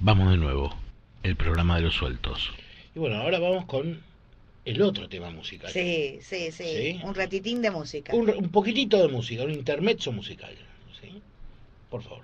Speaker 11: Vamos de nuevo, el programa de los sueltos. Y bueno, ahora vamos con el otro tema musical.
Speaker 1: Sí, sí, sí,
Speaker 11: ¿Sí?
Speaker 1: Un ratitín de música.
Speaker 11: Un, un poquitito de música, un intermezzo musical. ¿sí? Por favor.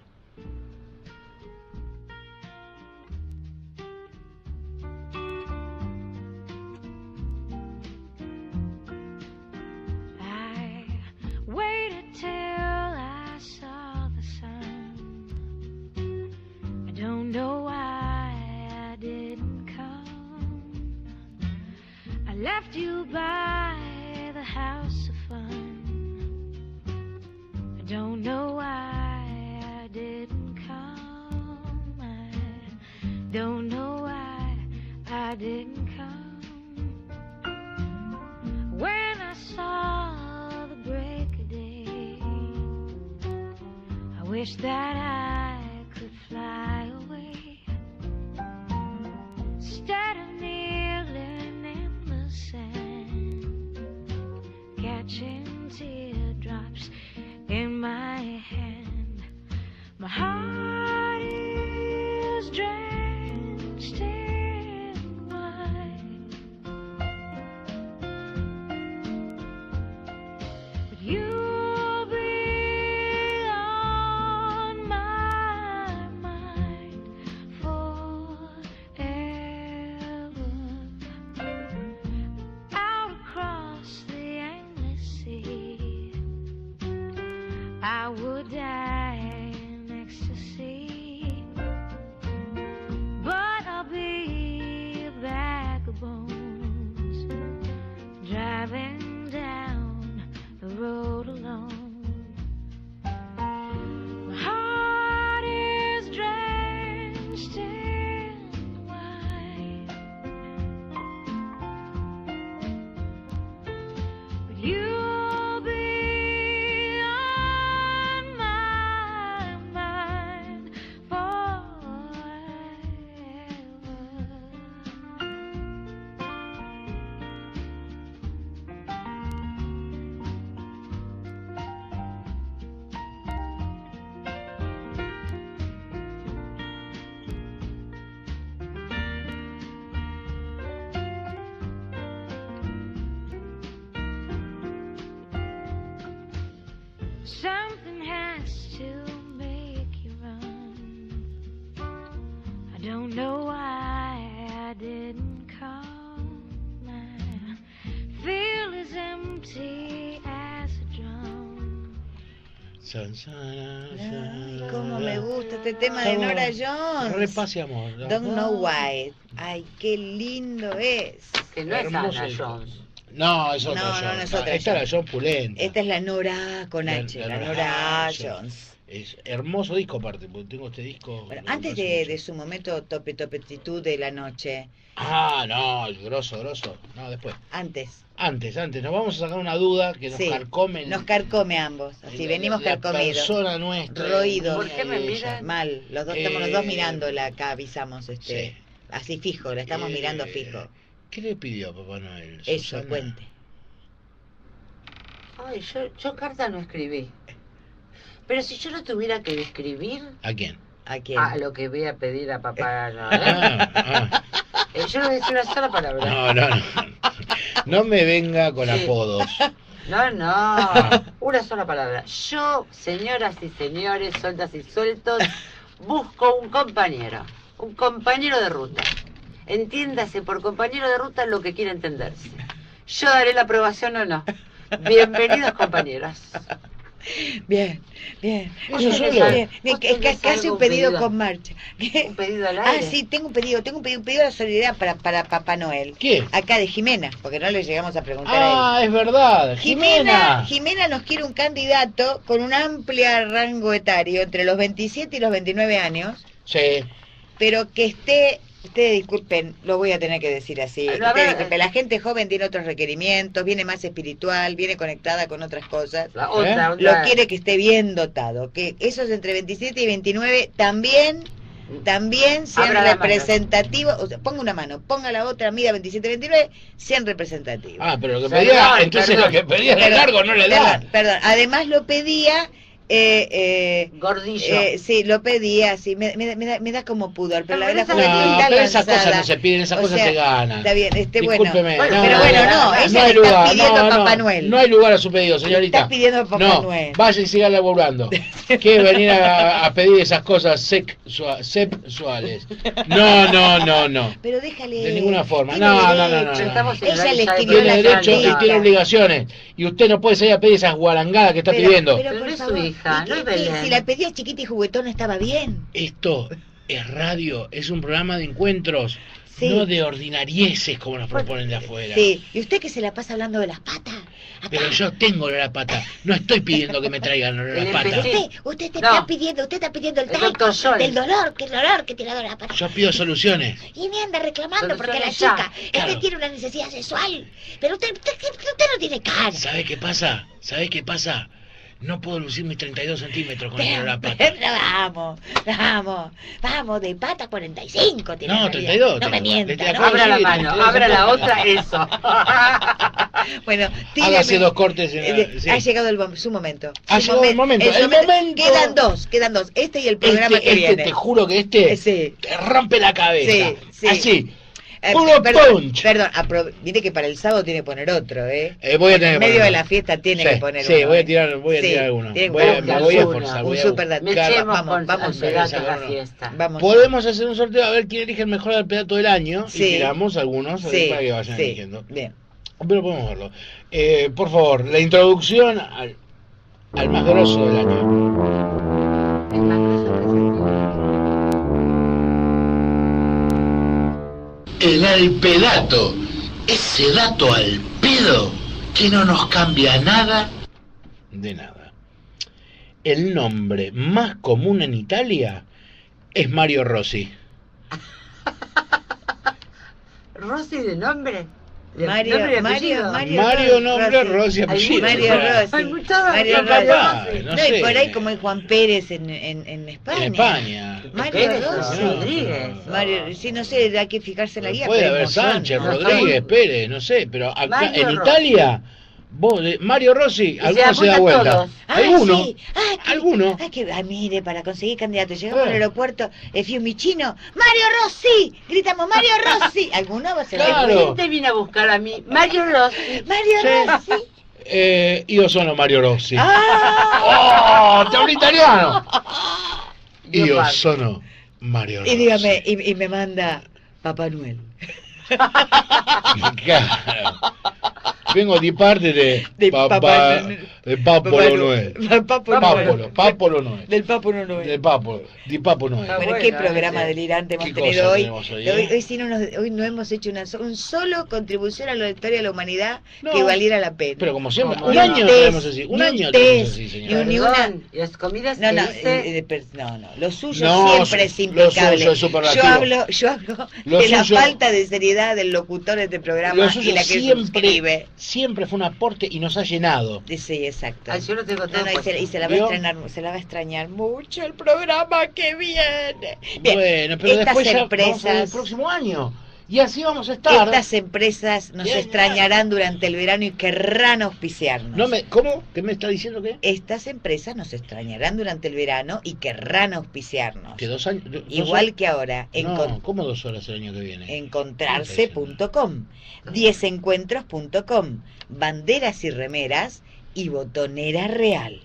Speaker 1: Ay, cómo me gusta este tema de Nora Jones.
Speaker 11: Repase amor.
Speaker 1: Don't know why. Ay, qué lindo es.
Speaker 5: Que no es Ana. Jones.
Speaker 11: No, es otra
Speaker 1: No, no,
Speaker 11: John.
Speaker 1: no es otra
Speaker 11: Esta
Speaker 1: John.
Speaker 11: era John Pulenta.
Speaker 1: Esta es la Nora con
Speaker 11: La-
Speaker 1: H,
Speaker 11: la
Speaker 1: la,
Speaker 11: Nora
Speaker 1: Nora
Speaker 11: Jones.
Speaker 1: Jones. Es hermoso disco aparte, porque tengo este disco.
Speaker 4: Bueno, antes de, de su momento tope topetitud de la noche,
Speaker 1: Ah, no, el grosso, grosso. No, después.
Speaker 4: antes,
Speaker 1: Antes, antes, nos vamos a sacar una duda que nos
Speaker 4: Sí,
Speaker 1: carcome.
Speaker 4: nos carcome ambos, así
Speaker 1: la-
Speaker 4: venimos
Speaker 1: la
Speaker 4: carcomidos,
Speaker 1: persona nuestra.
Speaker 4: roídos,
Speaker 5: ¿Por qué me miran?
Speaker 4: mal, los dos estamos los dos
Speaker 1: Eh,
Speaker 4: mirándola acá, avisamos, este,
Speaker 1: Sí.
Speaker 4: así fijo, la estamos
Speaker 1: Eh,
Speaker 4: mirando fijo.
Speaker 1: ¿Qué le pidió a Papá Noel?
Speaker 4: Eso,
Speaker 1: Susana?
Speaker 4: cuente.
Speaker 5: Ay, yo, yo carta no escribí. Pero si yo no tuviera que escribir
Speaker 1: ¿A quién?
Speaker 4: ¿A quién?
Speaker 5: a lo que voy a pedir a papá Noel,
Speaker 1: Ah, ah.
Speaker 5: eh, yo no voy a decir una sola palabra.
Speaker 1: No, no, no. No me venga con
Speaker 5: Sí.
Speaker 1: apodos.
Speaker 5: No, no, una sola palabra. Yo, señoras y señores, sueltas y sueltos, busco un compañero, un compañero de ruta. Entiéndase por compañero de ruta lo que quiera entenderse. Yo daré la aprobación o no. Bienvenidos compañeros.
Speaker 4: Bien, bien.
Speaker 1: Eso
Speaker 4: Bien, bien, bien,
Speaker 5: ¿Vos
Speaker 4: que- que-
Speaker 5: tenés
Speaker 4: que hace
Speaker 5: algo
Speaker 4: un pedido
Speaker 5: pedido?
Speaker 4: con marcha.
Speaker 5: Un pedido al
Speaker 4: Ah,
Speaker 5: aire.
Speaker 4: sí, tengo un pedido, tengo un pedido, un pedido de solidaridad para, para Papá Noel.
Speaker 1: ¿Qué?
Speaker 4: Acá de Jimena, porque no le llegamos a preguntar a
Speaker 1: Ah,
Speaker 4: él.
Speaker 1: es verdad.
Speaker 4: Jimena,
Speaker 1: Jimena.
Speaker 4: Jimena nos quiere un candidato con un amplio rango etario, entre los 27 y los 29 años,
Speaker 1: Sí.
Speaker 4: pero que esté, ustedes disculpen, lo voy a tener que decir así,
Speaker 5: No,
Speaker 4: ustedes
Speaker 5: habrá-
Speaker 4: disculpen, la gente joven tiene otros requerimientos, viene más espiritual, viene conectada con otras cosas.
Speaker 5: La otra,
Speaker 1: ¿Eh?
Speaker 4: Lo quiere que esté bien dotado, que esos entre 27 y 29 también también sean representativos, o sea, ponga una mano, ponga la otra, mida 27 29, sean representativos.
Speaker 1: Ah, pero lo que pedía, entonces
Speaker 5: perdón.
Speaker 1: lo que pedía
Speaker 4: Perdón,
Speaker 1: largo no le da.
Speaker 4: Perdón, perdón. además lo pedía eh, eh,
Speaker 5: Gordillo.
Speaker 4: eh, sí, lo pedía, sí, me, me, da- me da, me da como pudor, pero la,
Speaker 5: Pero
Speaker 4: la
Speaker 5: esa-
Speaker 4: juventud
Speaker 1: No, pero esas cosas no se piden, esas
Speaker 4: O
Speaker 1: cosas
Speaker 4: sea,
Speaker 1: se ganan.
Speaker 4: Está bien, este bueno.
Speaker 1: Discúlpeme,
Speaker 5: Bueno,
Speaker 1: no,
Speaker 4: pero bueno, no,
Speaker 1: no, hay
Speaker 4: está
Speaker 1: lugar,
Speaker 4: pidiendo
Speaker 1: no,
Speaker 4: a Papá
Speaker 1: no,
Speaker 4: Noel.
Speaker 1: No hay lugar a su pedido, señorita.
Speaker 4: Está pidiendo a Papá
Speaker 1: no,
Speaker 4: Noel.
Speaker 1: vaya y siga laburando. ¿Qué venir a, a pedir esas cosas sexua- sexuales? No, no, no, no.
Speaker 4: Pero déjale.
Speaker 1: De ninguna forma. No, no, no, no,
Speaker 4: Ella
Speaker 5: la
Speaker 4: le escribió
Speaker 1: Tiene
Speaker 4: la
Speaker 1: derecho y tiene obligaciones. Y usted no puede salir a pedir esas guarangadas que está
Speaker 4: Pero-
Speaker 1: pidiendo.
Speaker 4: Pero, por favor,
Speaker 5: hija,
Speaker 4: ¿y
Speaker 5: no
Speaker 4: qué-
Speaker 5: es
Speaker 4: qué?
Speaker 5: Belén.
Speaker 4: Si la pedía chiquita y juguetona estaba bien.
Speaker 1: Esto es radio, es un programa de encuentros,
Speaker 4: Sí.
Speaker 1: no de ordinarieces como nos proponen de afuera.
Speaker 4: Sí. ¿Y usted que se la pasa hablando de las patas? Acá.
Speaker 1: Pero yo tengo olor a pata, no estoy pidiendo que me traigan olor a pata.
Speaker 4: Usted, usted te
Speaker 5: No.
Speaker 4: está pidiendo, usted está pidiendo el
Speaker 5: El
Speaker 4: del dolor, que el dolor que tiene dolor a la pata.
Speaker 1: Yo pido soluciones.
Speaker 4: Y me anda reclamando porque la chica,
Speaker 5: ya.
Speaker 1: Claro.
Speaker 4: usted tiene una necesidad sexual. Pero usted, usted, usted no tiene cara.
Speaker 1: ¿Sabe qué pasa? ¿Sabe qué pasa? No puedo lucir mis 32 centímetros con el
Speaker 4: Pero,
Speaker 1: olor a pata.
Speaker 4: pero vamos, vamos, vamos, de pata 45 tiene
Speaker 1: No,
Speaker 4: en realidad.
Speaker 1: 32
Speaker 4: No me
Speaker 1: tengo.
Speaker 4: mienta,
Speaker 1: Desde
Speaker 4: ¿no?
Speaker 5: Abra la mano, abra la otra, eso.
Speaker 4: Bueno,
Speaker 1: Hágase
Speaker 4: tíreme-
Speaker 1: dos cortes en la-
Speaker 4: eh,
Speaker 1: sí.
Speaker 4: Ha llegado el, su momento.
Speaker 1: Ha
Speaker 4: Su
Speaker 1: llegado el momento, el momento.
Speaker 4: Quedan dos, quedan dos. Este y el programa
Speaker 1: Este,
Speaker 4: que
Speaker 1: este,
Speaker 4: viene.
Speaker 1: te juro que este
Speaker 4: sí.
Speaker 1: te rompe la cabeza.
Speaker 4: Sí, sí.
Speaker 1: Así.
Speaker 4: Eh,
Speaker 1: Puro
Speaker 4: perdón,
Speaker 1: punch.
Speaker 4: perdón, apro- mire que para el sábado tiene que poner otro, ¿eh?
Speaker 1: Eh, voy a tener
Speaker 4: En medio
Speaker 1: poner
Speaker 4: de la fiesta tiene
Speaker 1: Sí,
Speaker 4: que poner
Speaker 1: sí,
Speaker 4: uno.
Speaker 1: voy a
Speaker 4: ¿eh?
Speaker 1: tirar, voy a
Speaker 4: Sí,
Speaker 1: tirar uno. Voy a- me voy a esforzar.
Speaker 4: Un
Speaker 1: voy a
Speaker 4: super Vamos, vamos,
Speaker 1: sacar
Speaker 5: la fiesta.
Speaker 4: Vamos.
Speaker 1: Podemos hacer un sorteo a ver quién elige el mejor al pedazo del año
Speaker 4: Sí.
Speaker 1: y tiramos algunos a
Speaker 4: Sí,
Speaker 1: para que vayan
Speaker 4: sí,
Speaker 1: eligiendo.
Speaker 4: bien.
Speaker 1: Pero podemos verlo. Eh, por favor, la introducción al, al más grosso del año.
Speaker 5: El
Speaker 2: alpedato, ese dato al pedo que no nos cambia nada.
Speaker 1: De nada. El nombre más común en Italia es Mario Rossi.
Speaker 5: ¿Rosy de nombre? ¿De
Speaker 4: Mario,
Speaker 5: nombre
Speaker 4: Mario,
Speaker 5: apellido?
Speaker 4: Mario,
Speaker 1: Mario,
Speaker 4: Rossi.
Speaker 1: nombre, Rossi,
Speaker 5: muchos.
Speaker 4: Mario Rossi. Mario Rossi.
Speaker 1: Papá,
Speaker 5: Rossi.
Speaker 1: no
Speaker 4: No,
Speaker 1: sé.
Speaker 4: y por ahí como el Juan Pérez en, en, en España.
Speaker 1: En España.
Speaker 4: Mario
Speaker 5: Pérez,
Speaker 4: Rossi.
Speaker 1: no,
Speaker 5: Rodríguez.
Speaker 4: Mario, sí, no sé, hay que fijarse en la guía.
Speaker 1: Puede
Speaker 4: pero
Speaker 1: haber Sánchez. Rodríguez, Pérez, no sé, pero acá en
Speaker 5: Rossi.
Speaker 1: Italia, vos, de- Mario Rossi,
Speaker 5: se
Speaker 1: alguno se da
Speaker 5: apuntan
Speaker 1: vuelta.
Speaker 4: Ah,
Speaker 1: ¿Alguno?
Speaker 4: sí. Ah, que-
Speaker 1: ¿Alguno?
Speaker 4: Ah, que, ah, mire, para conseguir candidato, llegamos
Speaker 1: Eh.
Speaker 4: al aeropuerto, el Fiumicino, ¡Mario Rossi! Gritamos, ¡Mario Rossi! ¿Alguno va a ser
Speaker 1: Claro.
Speaker 5: ¿Quién te vino a buscar a mí? Mario Rossi.
Speaker 4: ¡Mario
Speaker 1: Sí.
Speaker 4: Rossi!
Speaker 1: Eh, io sono Mario Rossi.
Speaker 4: ¡Ah!
Speaker 1: ¡Oh! ¡Te hablo italiano!
Speaker 5: Parte.
Speaker 1: sono Mario Rossi.
Speaker 4: Y dígame, y, y me manda Papá Noel.
Speaker 1: Claro. Vengo di parte de,
Speaker 4: De
Speaker 1: De Papolo
Speaker 4: Papá
Speaker 1: no es.
Speaker 4: Noel. Papo Noel.
Speaker 1: Papolo, Papolo no es.
Speaker 4: Del no.
Speaker 1: De Papo, di Papo no es.
Speaker 4: Bueno, qué programa delirante hemos tenido hoy.
Speaker 1: hoy,
Speaker 4: Hoy,
Speaker 1: ¿eh?
Speaker 4: hoy sí no, nos- hoy no hemos hecho una so- un solo contribución a la historia de la humanidad
Speaker 1: No.
Speaker 4: que valiera la pena.
Speaker 1: Pero como siempre,
Speaker 4: Ni
Speaker 1: un año tenemos así, un año
Speaker 4: test,
Speaker 1: tenemos así, señora.
Speaker 4: ni- una-
Speaker 5: las comidas
Speaker 4: No,
Speaker 5: que
Speaker 4: no,
Speaker 5: hice-
Speaker 4: eh, eh, no, no, lo suyo
Speaker 1: No,
Speaker 4: siempre es
Speaker 1: lo
Speaker 4: impecable.
Speaker 1: suyo es
Speaker 4: yo hablo, yo hablo
Speaker 1: Lo
Speaker 4: de la
Speaker 1: suyo-
Speaker 4: falta de seriedad del locutor de este programa y la que
Speaker 1: siempre,
Speaker 4: suscribe.
Speaker 1: Siempre fue un aporte y nos ha llenado.
Speaker 4: Sí, exacto.
Speaker 5: Ay, yo no tengo
Speaker 4: No, no, y, se,
Speaker 5: puesto.
Speaker 4: y se la va a extrañar, se la va a extrañar mucho el programa que viene. Bien,
Speaker 1: bueno, pero
Speaker 4: estas
Speaker 1: después ya vamos a ver el próximo año. Y así vamos a estar.
Speaker 4: estas empresas nos
Speaker 1: Bien,
Speaker 4: extrañarán durante el verano y querrán auspiciarnos.
Speaker 1: No me, ¿Cómo? ¿Qué me está diciendo qué?
Speaker 4: Estas empresas nos extrañarán durante el verano y querrán auspiciarnos.
Speaker 1: Que dos años. dos
Speaker 4: Igual
Speaker 1: horas-
Speaker 4: que ahora,
Speaker 1: No, ¿cómo dos horas el año que viene?
Speaker 4: encontrarse.com, diezencuentros.com, banderas y remeras y botonera real.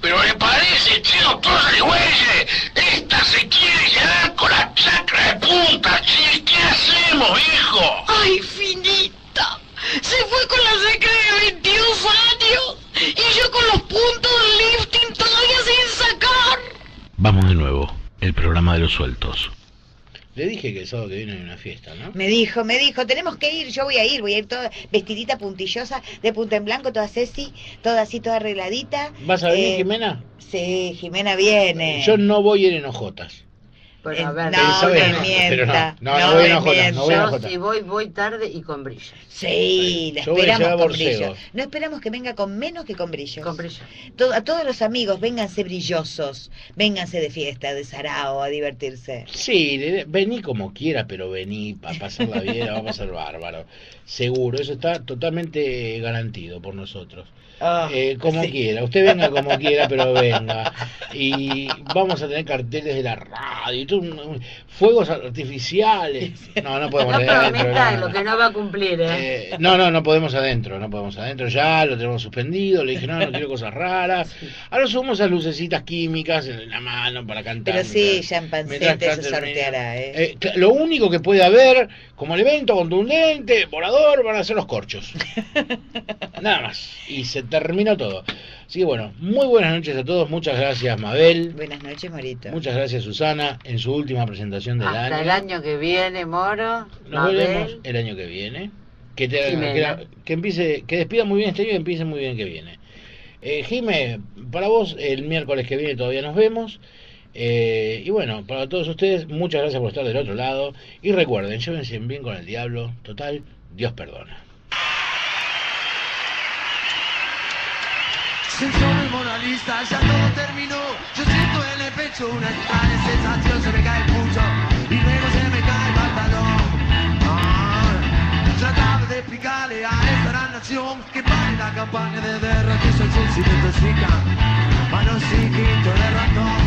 Speaker 13: Pero le parece, todos de güeyes. Esta se quiere quedar con la chacra de punta, che. ¿Qué hacemos, viejo?
Speaker 14: ¡Ay, finita! Se fue con la secre de 22 años y yo con los puntos del lifting todavía sin sacar.
Speaker 13: Vamos de nuevo. El programa de los sueltos.
Speaker 1: Le dije que el sábado que viene hay una fiesta, ¿no?
Speaker 4: Me dijo, me dijo, tenemos que ir, yo voy a ir, voy a ir toda vestidita puntillosa, de punta en blanco, toda Ceci, toda así, toda arregladita.
Speaker 1: ¿Vas a venir,
Speaker 4: Eh,
Speaker 1: Jimena?
Speaker 4: Sí, Jimena viene.
Speaker 1: Yo no voy a ir en hojotas.
Speaker 5: A ver,
Speaker 4: no, me
Speaker 1: no,
Speaker 4: mienta,
Speaker 1: no, no, no
Speaker 4: no
Speaker 1: voy en
Speaker 4: me
Speaker 1: hojotas, no voy en
Speaker 5: yo si voy, voy tarde y con brillo.
Speaker 4: Sí, la esperamos con brillo. No esperamos que venga con menos que con brillos.
Speaker 5: Con brillo.
Speaker 4: To- a todos los amigos, vénganse brillosos, vénganse de fiesta, de sarao, a divertirse.
Speaker 1: Sí, le- vení como quiera, pero vení a pasarla bien, la vamos a pasar bárbaro. Seguro, eso está totalmente garantido por nosotros.
Speaker 4: Ah,
Speaker 1: Eh, como
Speaker 4: sí.
Speaker 1: quiera, usted venga como quiera, pero venga. Y vamos a tener carteles de la radio, y fuegos artificiales. No, no podemos
Speaker 5: No
Speaker 1: adentro. no, no,
Speaker 5: lo que no va a cumplir, ¿eh?
Speaker 1: Eh, no, no, no podemos adentro, no podemos adentro ya, lo tenemos suspendido, le dije, no, no quiero cosas raras. Ahora subimos esas lucecitas químicas en la mano para cantar.
Speaker 4: Pero sí,
Speaker 1: mientras-
Speaker 4: ya en
Speaker 1: mientras
Speaker 4: pancete se sorteará, ¿eh?
Speaker 1: eh, lo único que puede haber como elemento contundente, volador, van a ser los corchos. Nada más. Y se terminó todo. Así que bueno, muy buenas noches a todos. Muchas gracias, Mabel.
Speaker 4: Buenas noches, Morito.
Speaker 1: Muchas gracias, Susana, en su última presentación del
Speaker 5: Hasta
Speaker 1: año.
Speaker 5: el año que viene, Moro.
Speaker 1: Nos
Speaker 5: Mabel.
Speaker 1: veremos el año que viene. Que, te- que, la- que empiece, que despida muy bien este año y empiece muy bien el que viene. Eh, Jime, para vos el miércoles que viene todavía nos vemos. Eh, y bueno, para todos ustedes, muchas gracias por estar del otro lado. Y recuerden, llévense bien con el diablo. Total, Dios perdona.
Speaker 15: El Mona Lisa, ya todo terminó. Yo siento en el pecho una extraña sensación, se me cae el pulso y luego se me cae el pantalón. Ah, trataba de explicarle a esta gran nación que vale la campaña de guerra que soy se intoxica. Manosiquito de ratón,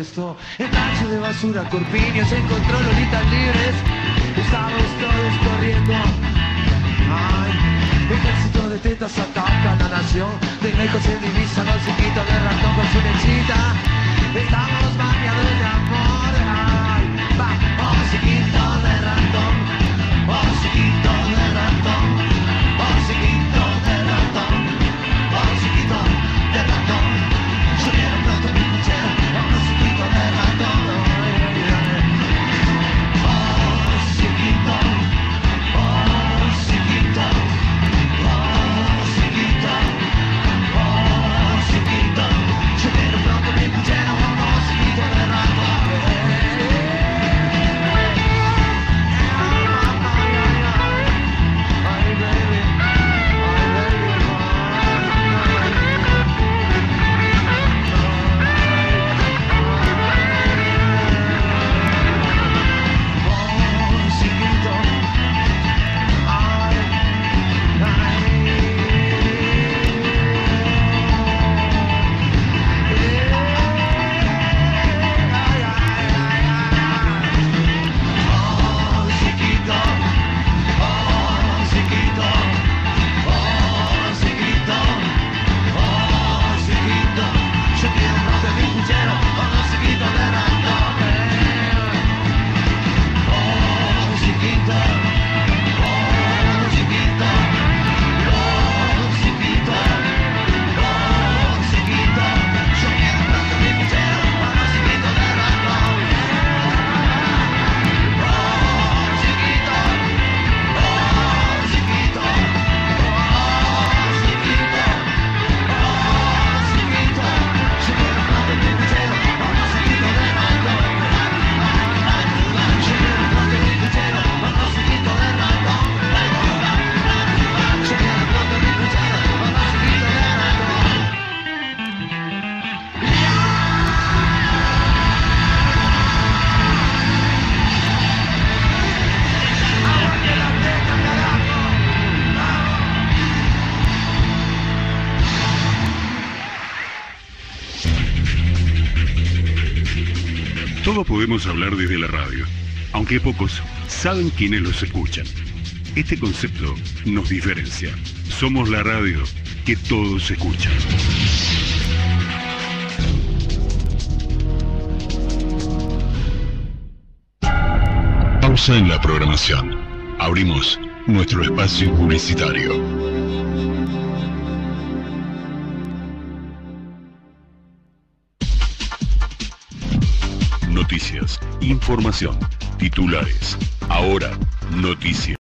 Speaker 15: pronto protestó. El tacho de basura Corpiño se encontró lolitas libres. Estamos todos corriendo. Ay, ejército de tetas ataca la nación. De lejos se divisa mosquito de ratón con su lechita. Estamos bañados de amor. Ay, va, mosquito
Speaker 16: aunque pocos saben quiénes los escuchan. Este concepto nos diferencia. Somos la radio que todos escuchan. Pausa en la programación. Abrimos nuestro espacio publicitario. Noticias, información, titulares. Ahora, noticias.